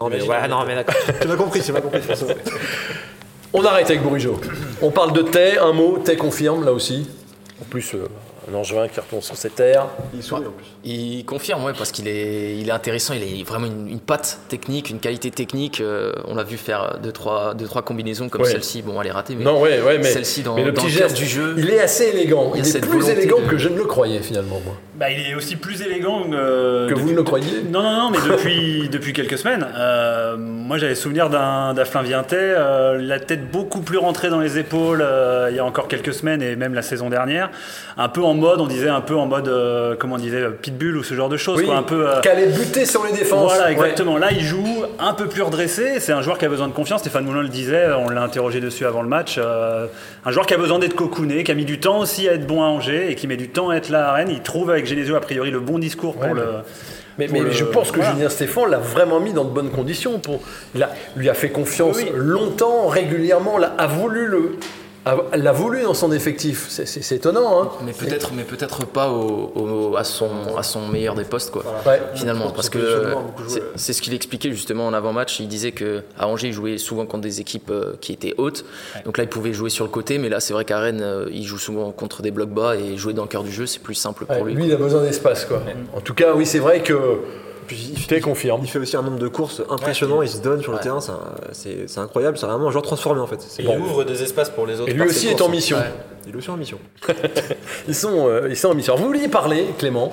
Non, mais ouais, non, mais d'accord. Tu m'as compris, tu m'as compris. François. On arrête avec Bourigeau. On parle de Tay, un mot. Tay confirme, là aussi. En plus, euh, un Angevin qui retourne sur ses terres. Il sourit en plus. Il confirme, ouais, parce qu'il est, il est intéressant, il a vraiment une, une patte technique, une qualité technique. euh, on l'a vu faire deux trois, deux, trois combinaisons comme Ouais. celle-ci. Bon, elle est ratée, mais Non, ouais, ouais, mais, celle-ci dans, mais le dans petit le geste du jeu. il est assez élégant. Il est plus élégant de- que je ne le croyais finalement, moi. Bah, il est aussi plus élégant euh, Que vous ne le croyez Non, non, non, mais depuis, depuis quelques semaines. Euh, moi, j'avais souvenir d'un Tay, euh, la tête beaucoup plus rentrée dans les épaules euh, il y a encore quelques semaines et même la saison dernière. Un peu en mode, on disait un peu en mode, euh, comment on disait, euh, pitbull ou ce genre de choses. Oui, quoi, un peu, euh, buter sur les défenses. voilà, Ouais. exactement. Là, il joue un peu plus redressé. C'est un joueur qui a besoin de confiance. Stéphane Moulin le disait, on l'a interrogé dessus avant le match. Euh, un joueur qui a besoin d'être cocooné, qui a mis du temps aussi à être bon à Angers et qui met du temps à être là à Rennes. Il trouve avec Genesio, a priori, le bon discours pour le. Mais, je pense que voilà. Julien Stéphane l'a vraiment mis dans de bonnes conditions. Pour, il a- lui a fait confiance Oui, longtemps, régulièrement, a voulu le, l'a voulu dans son effectif. C'est, c'est- c'est étonnant. Hein Mais peut-être, mais peut-être pas au, au- à, son, à son meilleur des postes, quoi. Ouais. Finalement, parce que c'est ce qu'il expliquait justement en avant-match. Il disait que à Angers, il jouait souvent contre des équipes euh, qui étaient hautes. Donc là, il pouvait jouer sur le côté, mais là, c'est vrai qu'à Rennes, euh, il joue souvent contre des blocs bas et jouer dans le cœur du jeu, c'est plus simple Ouais, pour lui. lui, il a besoin d'espace. Quoi. En tout cas, oui, c'est vrai que Puis il, Té confirme. il fait aussi un nombre de courses impressionnant, il se donne sur le Ouais. terrain, c'est incroyable, c'est vraiment un joueur transformé en fait. Il bon. ouvre des espaces pour les autres. Et lui aussi est en mission. Ouais. Il est aussi en mission. Ils sont, euh, ils sont en mission. Vous vouliez parler, Clément,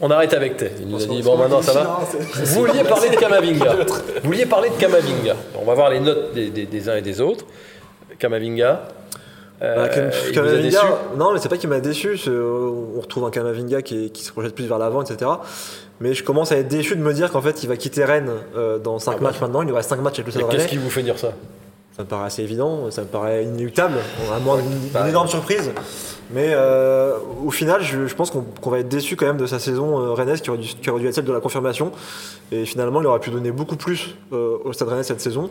On arrête avec Ted. Il nous a dit bon maintenant ça va. Vous vouliez parler de Kamavinga. Vous vouliez parler de Kamavinga. On va voir les notes des, des- des uns et des autres. Kamavinga. Euh, Bah, Kamavinga, non, mais c'est pas qu'il m'a déçu. euh, On retrouve un Kamavinga qui, se projette plus vers l'avant, etc. Mais je commence à être déçu de me dire qu'en fait, il va quitter Rennes euh, dans 5 matchs maintenant. Il reste 5 matchs avec le Stade Qu'est-ce qui vous fait dire ça? Ça me paraît assez évident, ça me paraît inéluctable, à moins d'une Bah, d'une énorme surprise. Mais euh, au final, je, je pense qu'on va être déçu quand même de sa saison euh, rennaise qui aurait, dû, qui aurait dû être celle de la confirmation. Et finalement, il aurait pu donner beaucoup plus euh, au Stade Rennais cette saison.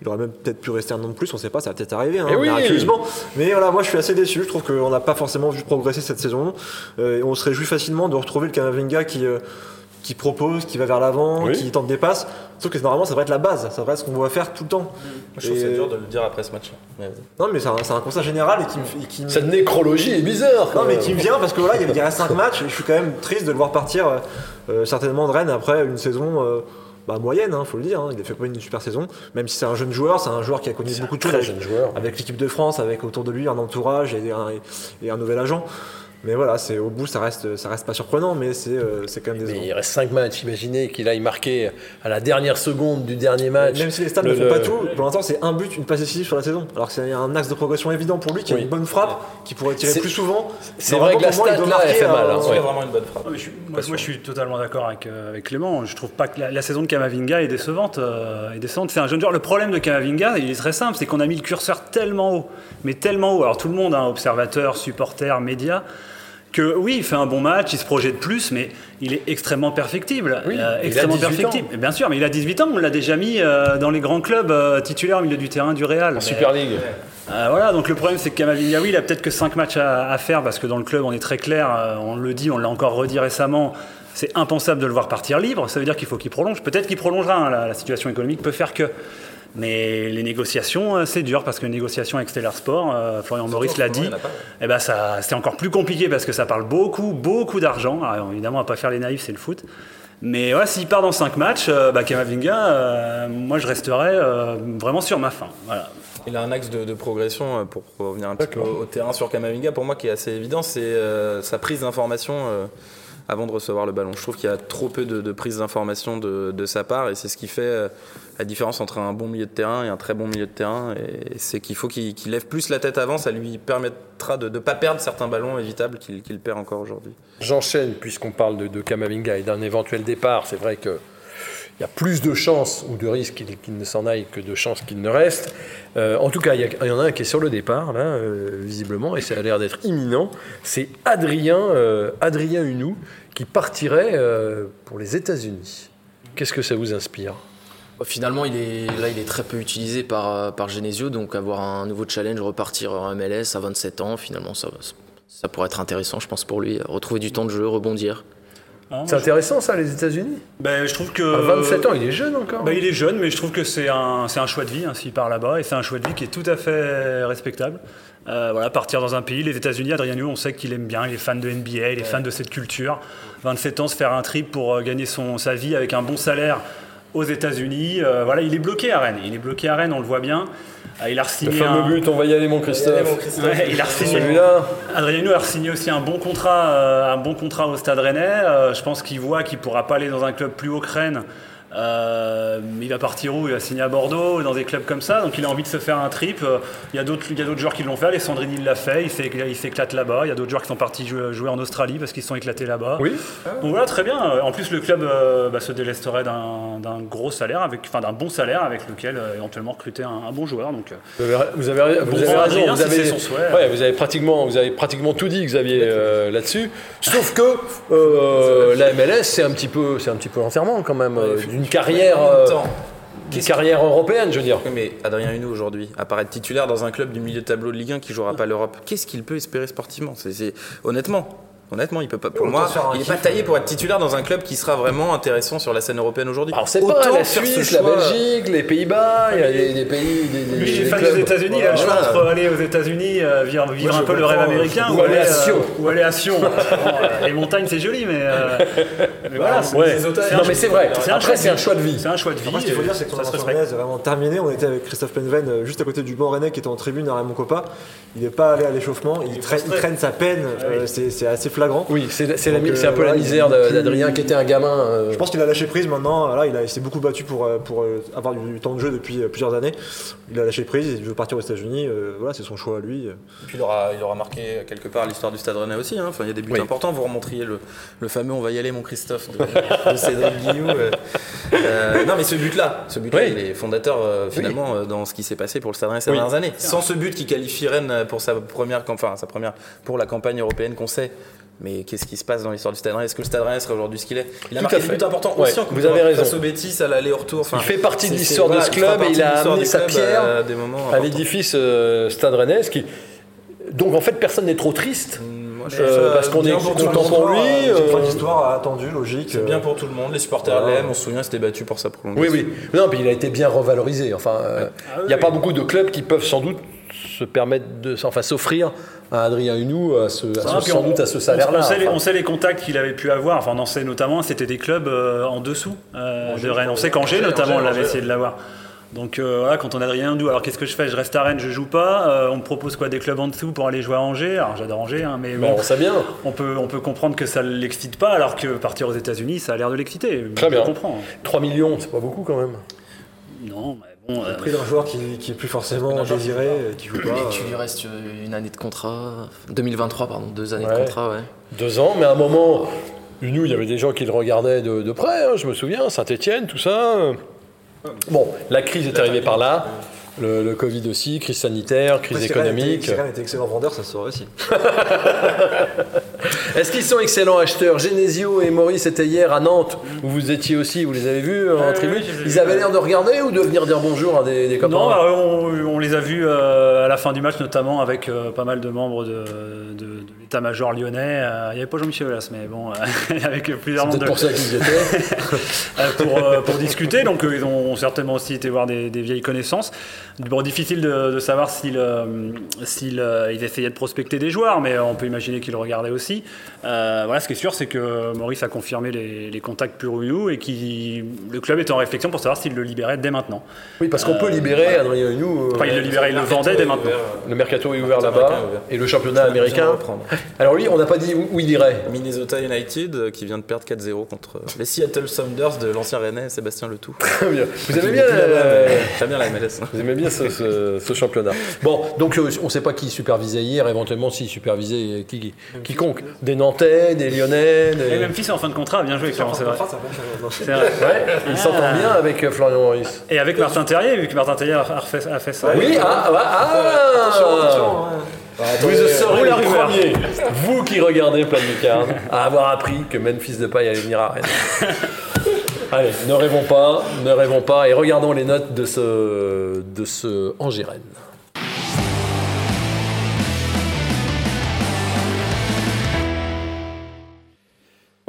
Il aurait même peut-être pu rester un an de plus, on sait pas, ça va peut-être arriver, hein, Eh oui miraculeusement. Mais voilà, moi je suis assez déçu, je trouve qu'on n'a pas forcément vu progresser cette saison. Euh, et on se réjouit facilement de retrouver le Kamavinga qui. Qui propose, qui va vers l'avant, Oui. qui tente des passes. Sauf que normalement, ça devrait être la base, ça devrait être ce qu'on doit faire tout le temps. Je trouve que c'est dur de le dire après ce match. Mais- non, mais c'est un, c'est un constat général et qui me. et qui me- Cette nécrologie est bizarre. Non, mais qui me vient parce que voilà, il y a- il reste 5 matchs et je suis quand même triste de le voir partir euh, euh, certainement de Rennes après une saison. euh, bah, moyenne, hein, faut le dire, hein. il a fait pas une super saison, même si c'est un jeune joueur, c'est un joueur qui a connu beaucoup de choses avec, jeune joueur. avec l'équipe de France, avec autour de lui un entourage et un, et un nouvel agent. Mais voilà, c'est au bout, ça reste, ça reste pas surprenant, mais c'est euh, c'est quand même Mais des il reste 5 matchs. Imaginez qu'il aille marquer à la dernière seconde du dernier match. Même si les stats Le- ne font le- pas tout, pour l'instant c'est un but, une passe décisive sur la saison. Alors que c'est un axe de progression évident pour lui, qui a Oui. une bonne frappe, qui pourrait tirer plus souvent. c'est vrai que la stat, là, elle fait mal, hein. Ouais. vraiment une bonne frappe. Non, mais je suis- moi, moi, je suis totalement d'accord avec, euh, avec Clément. Je trouve pas que la, la saison de Kamavinga est décevante. euh, est décevante. C'est un jeune joueur. Le problème de Kamavinga, il est très simple, c'est qu'on a mis le curseur tellement haut, mais tellement haut. Alors tout le monde, hein, observateurs, supporters, médias, que oui, il fait un bon match, il se projette plus, mais il est extrêmement perfectible. Oui, euh, il a extrêmement 18 perfectible. Bien sûr, mais il a 18 ans. On l'a déjà mis euh, dans les grands clubs euh, titulaires au milieu du terrain du Real. En Mais- Super League. voilà, donc le problème c'est que Kamavinga, oui, il a peut-être que 5 matchs à, à faire parce que dans le club on est très clair, on le dit, on l'a encore redit récemment, c'est impensable de le voir partir libre, ça veut dire qu'il faut qu'il prolonge. Peut-être qu'il prolongera, hein, la, la situation économique peut faire que. Mais les négociations, euh, c'est dur parce que les négociations avec Stellar Sport, euh, Florian Maurice l'a dit, eh ben ça, c'est encore plus compliqué parce que ça parle beaucoup, beaucoup d'argent. Alors, évidemment, on va pas faire les naïfs, c'est le foot. Mais ouais, s'il part dans 5 matchs, euh, bah, Kamavinga, euh, moi je resterai euh, vraiment sur ma fin. Voilà. Il a un axe de, de progression, pour revenir un petit peu au, au terrain sur Kamavinga, pour moi qui est assez évident, c'est euh, sa prise d'information euh, avant de recevoir le ballon. Je trouve qu'il y a trop peu de, de prise d'information de, sa part et c'est ce qui fait euh, la différence entre un bon milieu de terrain et un très bon milieu de terrain. Et c'est qu'il faut qu'il lève plus la tête avant, ça lui permettra de ne pas perdre certains ballons évitables qu'il qu'il perd encore aujourd'hui. J'enchaîne puisqu'on parle de, de Kamavinga et d'un éventuel départ. C'est vrai que il y a plus de chances ou de risques qu'il ne s'en aille que de chances qu'il ne reste. Euh, en tout cas, il y, en a un qui est sur le départ, là, euh, visiblement, et ça a l'air d'être imminent. C'est Adrien, euh, Adrien Hunou qui partirait pour les États-Unis. Qu'est-ce que ça vous inspire? Finalement, il est, là, il est très peu utilisé par, par Genesio, donc avoir un nouveau challenge, repartir en MLS à 27 ans, finalement, ça, ça pourrait être intéressant, je pense, pour lui. Retrouver du temps de jeu, rebondir. Hein, C'est intéressant, ça, les États-Unis Ben, je trouve que. À 27 ans, il est jeune encore. Bah, il est jeune, mais je trouve que c'est un, c'est un choix de vie hein, s'il part là-bas, et c'est un choix de vie qui est tout à fait respectable. Euh, voilà, partir dans un pays, les États-Unis, Adrien on sait qu'il aime bien, il est fan de NBA, il est fan de cette culture. 27 ans, se faire un trip pour euh, gagner son, sa vie avec un bon salaire aux États-Unis. Euh, voilà, il est bloqué à Rennes. Il est bloqué à Rennes, on le voit bien. Euh, il a Le fameux un... but, on va y aller, mon Christophe. Ouais, il a signé Celui-là, Adrien Huot a signé aussi un bon contrat, euh, un bon contrat au Stade Rennais. Je pense qu'il voit qu'il pourra pas aller dans un club plus haut que Rennes. Euh, il va partir où? Il va signer à Bordeaux, dans des clubs comme ça. Donc il a envie de se faire un trip. Il y a d'autres, il y a d'autres joueurs qui l'ont fait. Alessandrini l'a fait. Il s'éclate là-bas. Il y a d'autres joueurs qui sont partis jouer, en Australie parce qu'ils se sont éclatés là-bas. oui. Donc voilà, très bien. En plus, le club euh, bah, se délesterait d'un, gros salaire, avec, enfin d'un bon salaire, avec lequel euh, éventuellement recruter un, un bon joueur. Donc, Vous avez, vous avez- ouais, pratiquement, vous avez pratiquement tout dit, Xavier, euh, là-dessus. Sauf que la MLS, c'est un petit peu, c'est un petit peu l'enterrement quand même euh, d'une carrière, En même euh, temps, d'une carrière européenne, je veux dire. Oui, mais Adrien Huneau aujourd'hui, apparaître titulaire dans un club du milieu de tableau de Ligue 1 qui jouera pas l'Europe, qu'est-ce qu'il peut espérer sportivement? C'est- c'est- Honnêtement, honnêtement, il peut pas. Pour Autant moi, il n'est pas taillé pour être titulaire dans un club qui sera vraiment intéressant sur la scène européenne aujourd'hui. Alors c'est pas la Suisse, la Belgique, les Pays-Bas, il y a des, des pays, des, des- Lui, je suis des fan des États-unis. Il a le choix Voilà. entre aller aux États-Unis, euh, vivre, vivre Moi, un je peu le rêve comprends, américain, ou aller à euh, Sion. ou aller à Sion. Bon, euh, les montagnes, c'est joli, mais, euh, mais voilà. c'est- Ouais. c'est un Non choix- mais c'est vrai. c'est un Après c'est un choix de vie. C'est un choix de vie. Ce qu'il faut dire, c'est que son est vraiment terminée. On était avec Christophe Penven euh, juste à côté du banc rennais qui était en tribune à Raymond Coppa. Il n'est pas allé à l'échauffement. Il, traîne, sa peine. Ah. Euh, c'est assez flagrant. Oui, c'est la un euh, peu la voilà, misère d'Adrien qui était un gamin. euh, Je pense qu'il a lâché prise maintenant. Voilà, il, s'est beaucoup battu pour, euh, pour euh, avoir du, du temps de jeu depuis euh, plusieurs années. Il a lâché prise, il veut partir aux États-Unis. euh, voilà, c'est son choix à lui. Et puis il aura, il aura marqué quelque part l'histoire du Stade Rennais aussi. hein. Enfin, il y a des buts Oui. importants. Vous remontriez le, le fameux "On va y aller, mon Christophe" de, de Cédric Guillou. euh. Euh, non, mais ce but-là, ce but-là, Oui. il est fondateur euh, finalement euh, dans ce qui s'est passé pour le Stade Rennais ces Oui. dernières années. Sans ce but qui qualifie Rennes pour sa première, enfin sa première pour la campagne européenne qu'on sait. Mais qu'est-ce qui se passe dans l'histoire du Stade Rennais? Est-ce que le Stade Rennais serait aujourd'hui ce qu'il est? Il a Tout marqué des fait. buts importants Ouais, aussi en vous avez raison. Face au Betis, à l'aller au retour. Enfin, Il fait partie de l'histoire de ce club et il a amené sa pierre euh, à l'édifice euh, Stade Rennais. qui- Donc en fait, personne n'est trop triste. Moi, je Euh, parce qu'on est pour tout le content pour lui. C'est une fin euh, d'histoire attendue, logique. C'est bien pour tout le monde, les supporters l'aiment, on se souvient, c'était battu pour sa Oui, prolongation. oui. Non, puis il a été bien revalorisé. Enfin, euh, il n'y a pas beaucoup de clubs qui peuvent sans doute se permettre de, enfin, s'offrir à Adrien Hunou à ce, à ce- Ah, puis sans on- doute à ce salaire-là. On, sait les- Enfin, on sait les contacts qu'il avait pu avoir, enfin on en sait notamment, c'était des clubs euh, en dessous euh, de Rennes. On sait qu'Angers Angers, notamment, on l'avait essayé de l'avoir. Donc euh, voilà, quand on a Adrien Hindou, alors qu'est-ce que je fais? Je reste à Rennes, je joue pas. euh, on me propose quoi? Des clubs en dessous pour aller jouer à Angers? Alors j'adore Angers, hein, mais bon, bon, on sait bien. on peut, on peut comprendre que ça l'excite pas, alors que partir aux États-Unis, ça a l'air de l'exciter. Très Je bien. comprends. 3 millions, c'est pas beaucoup quand même. Non, mais bon. euh, Le prix d'un joueur qui, qui est plus forcément désiré, euh, qui joue pas. Et tu euh, lui restes euh, une année de contrat, 2023 pardon, deux années Ouais. de contrat, ouais. Deux ans, mais à un moment, Hunou, il y avait des gens qui le regardaient de, de près, hein, je me souviens, Saint-Etienne, tout ça. Bon, la crise est arrivée par là. Le, le Covid aussi, crise sanitaire, crise économique. Si Rennes était excellent vendeur, ça se saurait aussi. Est-ce qu'ils sont excellents acheteurs? Genesio et Maurice étaient hier à Nantes, où vous étiez aussi, vous les avez vus en tribune Ils avaient l'air de regarder ou de venir dire bonjour à des, des copains? Non, bah, on, on les a vus euh, à la fin du match, notamment avec euh, pas mal de membres de, de- de l'état-major lyonnais. Euh, Il n'y avait pas Jean-Michel Aulas, mais bon, avec plusieurs C'est membres de- pour ça qu'ils étaient. pour, pour discuter. Donc ils ont certainement aussi été voir des, des vieilles connaissances. Bon, difficile de, de savoir s'ils s'ils, ils essayaient de prospecter des joueurs, mais on peut imaginer qu'ils le regardaient aussi. Euh, voilà, ce qui est sûr, c'est que Maurice a confirmé les, les contacts pour Hunou et que le club est en réflexion pour savoir s'il le libérait dès maintenant. Oui, parce qu'on peut libérer Adrien Hunou. euh, Enfin, il le libérait, il le vendait dès maintenant. le mercato est ouvert là-bas et le championnat américain. Alors lui, on n'a pas dit où, où il irait. Minnesota United euh, qui vient de perdre 4-0 contre euh, les Seattle Sounders de l'ancien Rennais Sébastien Letou. Très bien. Vous aimez bien, euh, Très bien la MLS. vous aimez bien ce, ce- ce championnat. Bon, donc euh, on ne sait pas qui supervisait hier, éventuellement s'il supervisait qui, qui- quiconque. Des Nantais, des Lyonnais. Des... Et Memphis est en fin de contrat, bien joué Clément, c'est vrai. C'est vrai. Ouais, il s'entend bien avec euh, Florian Maurice. Et avec Martin Terrier, vu que Martin Terrier a refait, a fait ça. Oui, ah, ah, ah Vous serez les rumeur. premiers, vous qui regardez Plein de Lucarne, à avoir appris que Memphis Depay allait venir à Rennes. Allez, ne rêvons pas, ne rêvons pas, et regardons les notes de ce, de ce Angers-Rennes.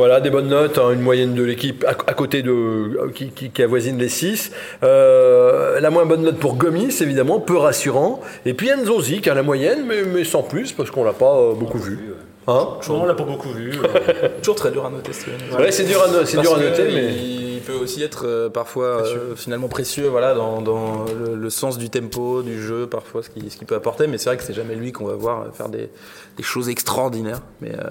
Voilà, des bonnes notes, hein, une moyenne de l'équipe à, à côté de qui, qui- qui avoisine les 6. la moins bonne note pour Gomis, évidemment, peu rassurant. Et puis Nzozi qui a la moyenne, mais, mais sans plus, parce qu'on l'a pas euh, beaucoup vu. Hein? Non, on l'a pas beaucoup vu. euh, Toujours très dur à noter. Steven. Ouais, c'est dur à, no- c'est Parce dur à que noter, mais. il, peut aussi être euh, parfois euh, finalement précieux voilà, dans, dans le, le sens du tempo, du jeu, parfois ce qu'il ce qu'il peut apporter. Mais c'est vrai que c'est jamais lui qu'on va voir faire des, des choses extraordinaires. Mais euh,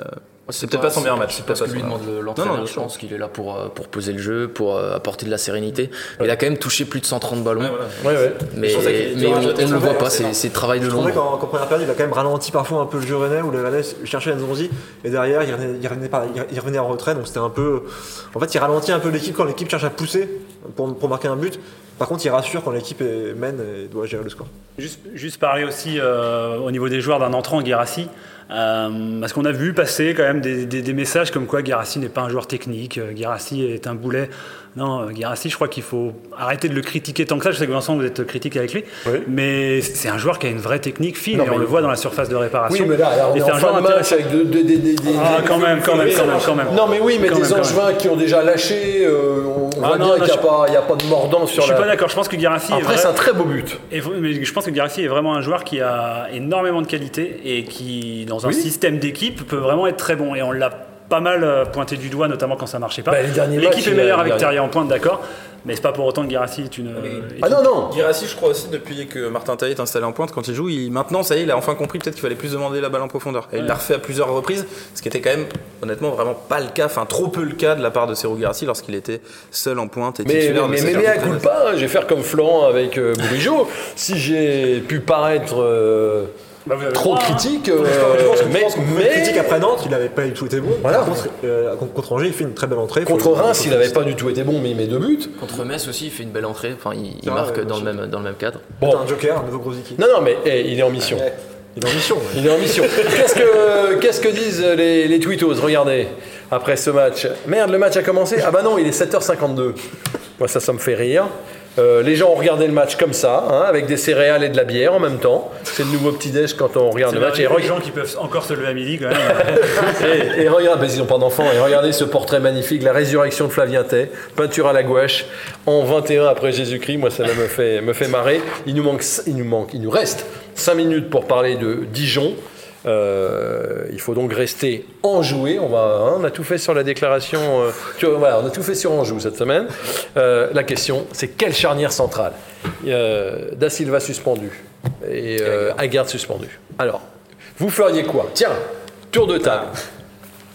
c'est peut-être pas son meilleur match. C'est pas ce que lui demande le- l'entraîneur. Non, non, je pense qu'il est là pour, euh, pour poser le jeu, pour euh, apporter de la sérénité. Mais il a quand même touché plus de 130 ballons. Ouais, ouais. Mais, on, ne le voit pas, c'est c'est travail de Je trouvais l'ombre. qu'en qu'en première période, il a quand même ralenti parfois un peu le jeu rennais, où le rennais cherchait Nzonzi, et derrière, il revenait, il revenait par- il revenait en retrait, donc c'était un peu. En fait, il ralentit un peu l'équipe quand l'équipe cherche à pousser pour, pour marquer un but. Par contre, il rassure quand l'équipe mène et doit gérer le score. Juste, juste parler aussi euh, au niveau des joueurs d'un entrant, Guérassi. Euh, parce qu'on a vu passer quand même des, messages comme quoi Guérassi n'est pas un joueur technique, euh, Guérassi est un boulet. Non, euh, Guérassi, je crois qu'il faut arrêter de le critiquer tant que ça. Je sais que Vincent, vous êtes critique avec lui. Oui. Mais c'est un joueur qui a une vraie technique fine Non, et on le voit dans la surface de réparation. Oui, mais là, on est en un fin joueur de match avec de- de- de- des- des- Ah, quand même, quand même, quand même, quand même. Non, mais oui, mais Quand des angevins qui ont déjà lâché, euh, on Ah, voit non, bien qu'il n'y a, je- pas- il y a pas de mordant Je sur suis la. pas d'accord. Je pense que Guérassi est Après, c'est un très beau but. Et mais je pense que Guérassi est vraiment un joueur qui a énormément de qualité et qui, dans un Oui. système d'équipe, peut vraiment être très bon. Et on l'a pas mal euh, pointé du doigt, notamment quand ça marchait pas. Bah, L'équipe est meilleure il avec Terrier en pointe, d'accord. Mais c'est pas pour autant que Guirassi est une. est Ah une- non, non Guirassi, je crois aussi, depuis que Martin Taillet est installé en pointe, quand il joue, il, maintenant, ça y est, il a enfin compris peut-être qu'il fallait plus demander la balle en profondeur. Et il l'a refait à plusieurs reprises, ce qui était quand même, honnêtement, vraiment pas le cas, enfin trop peu le cas de la part de Sergio Guirassi lorsqu'il était seul en pointe et Mais, titulaire de mais, mais, mais à coup pas, hein, je vais faire comme Florent avec euh, Bourigeaud. Si j'ai pu paraître euh, Bah, vous avez trop hein. critique, euh, mais, mais critique après Nantes, il n'avait pas du tout été bon. Voilà. Contre, euh, contre, Angers, il fait une très belle entrée. Contre Reims, il n'avait pas du tout été bon, mais il met deux buts. Contre Metz aussi, il fait une belle entrée. Enfin, il, vrai, marque ouais, dans, le même, dans le même cadre. Bon. Un joker, un nouveau gros équipe. non, non, mais eh, il est en mission. Il est en mission. ouais. Il est en mission. Qu'est-ce que, qu'est-ce que disent les, les tweetos? Regardez, après ce match. Merde, le match a commencé Ah bah non, il est 7h52. Moi, ça, ça me fait rire. Euh, les gens ont regardé le match comme ça, hein, avec des céréales et de la bière en même temps. C'est le nouveau petit-déj quand on regarde le match. Et, merveilleux, les rega- gens qui peuvent encore se lever à midi quand même. et, et regarde, ils n'ont pas d'enfants. Et regardez ce portrait magnifique, la résurrection de Flavien Tay, peinture à la gouache, en 21 après Jésus-Christ. Moi, ça là, me fait, me fait marrer. Il nous manque, il nous manque, il nous reste 5 minutes pour parler de Dijon. Euh, il faut donc rester enjoué. On, va, hein, on a tout fait sur la déclaration. euh, tu vois, voilà, on a tout fait sur Anjou cette semaine. Euh, la question, c'est quelle charnière centrale? Da Silva suspendu et Aguerd suspendu. Alors, vous feriez quoi? Tiens, tour de table.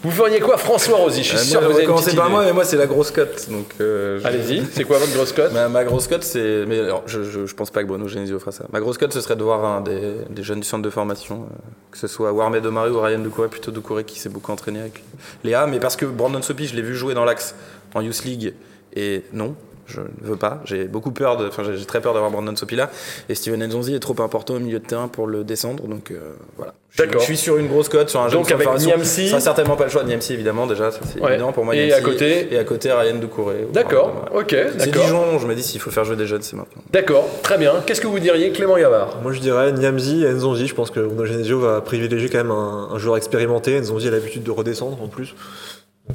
Vous feriez quoi, François Rosy Je suis Euh, sûr que vous avez par moi, mais moi c'est la grosse cote. Donc, euh, je- Allez-y, c'est quoi votre grosse cote Ma, ma grosse cote, c'est. Mais alors, je, je, je pense pas que Bruno Genesio fera ça. Ma grosse cote, ce serait de voir un des, des jeunes du centre de formation, euh, que ce soit Warmed Omari ou Ryan Doucouré, plutôt Doucouré qui s'est beaucoup entraîné avec Léa. Mais parce que Brandon Sopi, je l'ai vu jouer dans l'axe en Youth League, et non. Je ne veux pas. J'ai beaucoup peur de. Enfin, j'ai très peur d'avoir Brandon Sopi là. Et Steven Nzonzi est trop important au milieu de terrain pour le descendre. Donc euh, voilà. Je, D'accord. je suis sur une grosse cote, sur un jeune Donc avec. Niamsi- Ça certainement pas le choix de Niamsi, évidemment, déjà. C'est Ouais. évident pour moi. Et Niamsi. à côté Et à côté, Ryan Doucouré. D'accord, ok, C'est d'accord. Dijon, je me dis s'il faut faire jouer des jeunes, c'est maintenant. D'accord, très bien. Qu'est-ce que vous diriez, Clément Yavard Moi je dirais Niamzi et Nzonzi. Je pense que Bruno Genesio va privilégier quand même un, un joueur expérimenté. Nzonzi a l'habitude de redescendre en plus.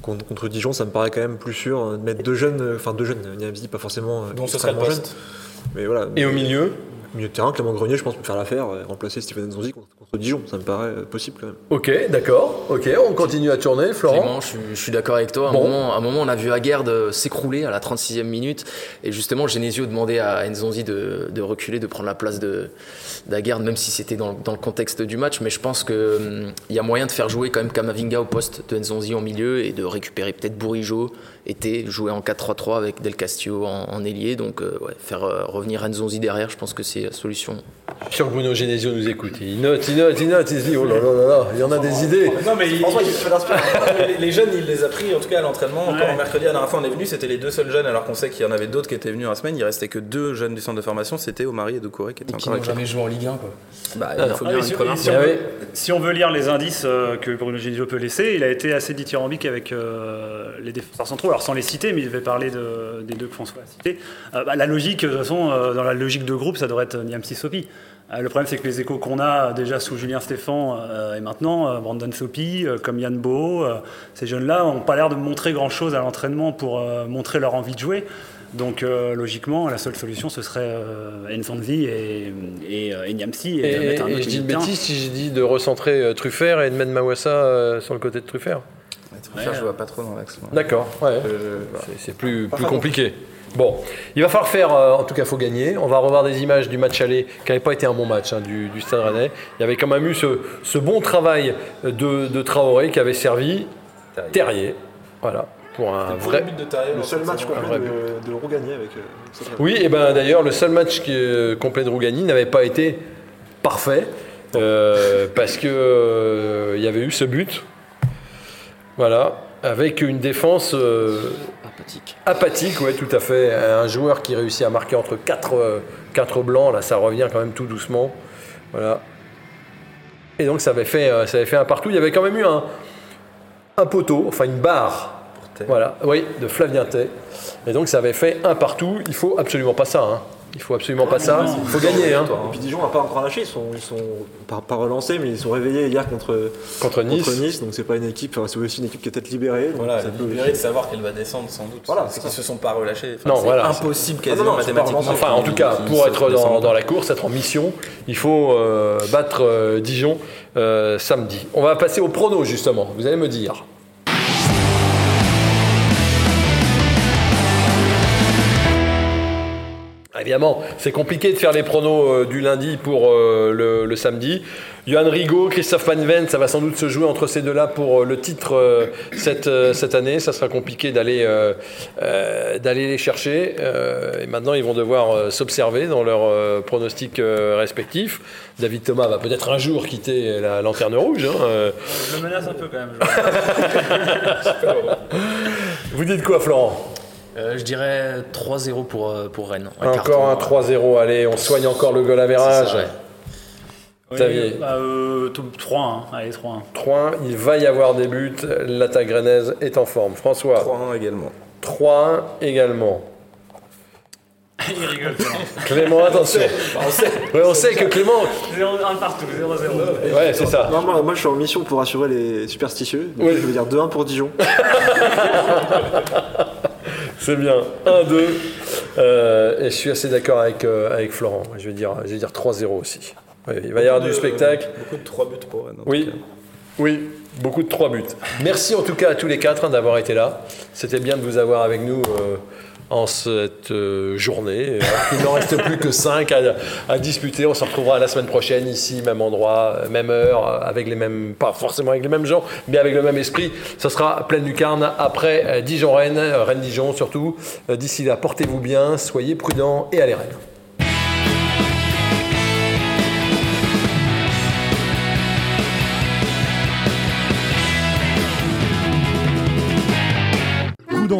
Contre, contre Dijon, ça me paraît quand même plus sûr euh, de mettre deux jeunes, euh, enfin deux jeunes, Niamzi, pas forcément. euh, Donc ce serait le jeune. Mais voilà. Et au milieu Milieu de terrain, Clément Grenier, je pense, peut faire l'affaire, euh, remplacer Steven Nzonzi contre, contre Dijon. Ça me paraît euh, possible quand même. Ok, d'accord. Ok, on continue à tourner. Florent Clément, je, suis- je suis d'accord avec toi. À un, Bon. moment, à un moment, on a vu Aguerd euh, s'écrouler à la 36e minute. Et justement, Genesio demandait à Nzonzi de, de reculer, de prendre la place de d'Aguerd, même si c'était dans, dans le contexte du match. Mais je pense qu'il y a moyen de faire jouer quand même Kamavinga au poste de Nzonzi en milieu et de récupérer peut-être Bourigeau, était jouer en 4-3-3 avec Del Castillo en, en ailier. Donc, euh, ouais, faire euh, revenir Nzonzi derrière, je pense que c'est la solution. Je suis sûr que Bruno Genesio nous écoute. Il note, il note, il note. Il se dit, oh là là là là, il y en a des idées. Non, mais il- François, il fait l'inspiration. les, les jeunes, il les a pris en tout cas à l'entraînement. Encore Ouais. mercredi, la dernière fois, on est venu, c'était les deux seuls jeunes, alors qu'on sait qu'il y en avait d'autres qui étaient venus en semaine. Il restait que deux jeunes du centre de formation, c'était Omari et Doucouré qui étaient Et qui encore n'ont avec jamais joué en Ligue 1. Quoi. Bah, Ah, il faut Ah bien une si- si Ah on veut- Si on veut lire les indices euh, que Bruno Genesio peut laisser, il a été assez dithyrambique avec euh, les défenseurs centraux. Alors sans les citer, mais il devait parler de- des deux que François a cités. Euh, bah, la logique, de toute façon, euh, dans la logique de groupe, ça devrait être Niamsi Sopi. Euh, le problème, c'est que les échos qu'on a euh, déjà sous Julien Stéphan euh, et maintenant, euh, Brandon Sopi, euh, comme Yann Bo, euh, ces jeunes-là n'ont pas l'air de montrer grand-chose à l'entraînement pour euh, montrer leur envie de jouer. Donc euh, logiquement, la seule solution, ce serait euh, Nzonzi et, et, et Niamsi. Et, de mettre un autre je dis une bêtise si j'ai dit de recentrer euh, Truffert et de mettre Mawassa euh, sur le côté de Truffert. Truffert, je vois pas trop dans l'axe. D'accord, ouais. Euh. C'est- plus compliqué. Bon, il va falloir faire, euh, en tout cas, il faut gagner. On va revoir des images du match aller, qui n'avait pas été un bon match hein, du, du Stade Rennais. Il y avait quand même eu ce, ce bon travail de, de Traoré qui avait servi Terrier. Voilà, pour un vrai. but de Terrier Le seul match complet de, de Rougani avec. euh, Oui, et ben d'ailleurs, le seul match qui, euh, complet de Rougani n'avait pas été parfait euh, parce que euh, il y avait eu ce but. Voilà, avec une défense euh, Apathique. apathique, ouais, tout à fait. Un joueur qui réussit à marquer entre 4 blancs, là, ça revient quand même tout doucement. Voilà. Et donc, ça avait fait, euh, ça avait fait un partout. Il y avait quand même eu un, un poteau, enfin une barre. Voilà, oui, de Flavien Tay. Et donc, ça avait fait un partout. Il faut absolument pas ça. hein. Il faut absolument pas ça. Il faut gagner hein, Et puis Dijon n'a pas encore lâché, ils sont, ils sont pas, pas relancés, mais ils sont réveillés hier contre, contre Nice. contre Nice, donc c'est pas une équipe, enfin, c'est aussi une équipe qui est peut-être libérée. donc Voilà, ça peut- libéré de savoir qu'elle va descendre sans doute. Voilà, parce c'est qu'ils se sont pas relâchés. Enfin, Non, c'est voilà. impossible Ah non, quasiment non, c'est pas mathématiquement. Enfin, en tout cas, pour être dans la course, être en mission, il faut euh, battre euh, Dijon euh, samedi. On va passer au prono, justement. Vous allez me dire. Évidemment, c'est compliqué de faire les pronos euh, du lundi pour euh, le, le samedi. Johan Rigaud, Christophe Panven, ça va sans doute se jouer entre ces deux-là pour euh, le titre cette, cette année. Ça sera compliqué d'aller euh, d'aller les chercher. Et maintenant, ils vont devoir s'observer dans leurs pronostics respectifs. David Thomas va peut-être un jour quitter la lanterne rouge. hein. Je me menace un peu quand même. Vous dites quoi, Florent? Euh, je dirais 3-0 pour, euh, pour Rennes. Un Encore un carton, 3-0. Allez, on soigne encore le goal C'est average. ça, ouais. Xavier. bah, euh, 3-1, allez 3-1. 3 il va y avoir des buts. L'attaque rennaise est en forme. François 3-1 également. 3 également. Il rigole. Clément. Clément, attention. On sait. Ouais, on sait que Clément. 0-1 partout, 0-0. Ouais, c'est ça. Non, moi, moi, je suis en mission pour rassurer les superstitieux. Donc Oui. Je veux dire 2-1 pour Dijon. C'est bien. 1-2. Euh, et je suis assez d'accord avec, euh, avec Florent. Je vais dire, je vais dire 3-0 aussi. Il va y avoir du spectacle. Beaucoup de 3 buts pour Rennes. cas. Oui, beaucoup de 3 buts. Merci en tout cas à tous les quatre hein, d'avoir été là. C'était bien de vous avoir avec nous euh, en cette euh, journée. Qu'il n'en reste plus que 5 à, disputer. On se retrouvera la semaine prochaine ici, même endroit, même heure, avec les mêmes, pas forcément avec les mêmes gens, mais avec le même esprit. Ce sera pleine lucarne après euh, Dijon-Rennes, euh, Rennes-Dijon surtout. D'ici là, portez-vous bien, soyez prudents et allez Rennes.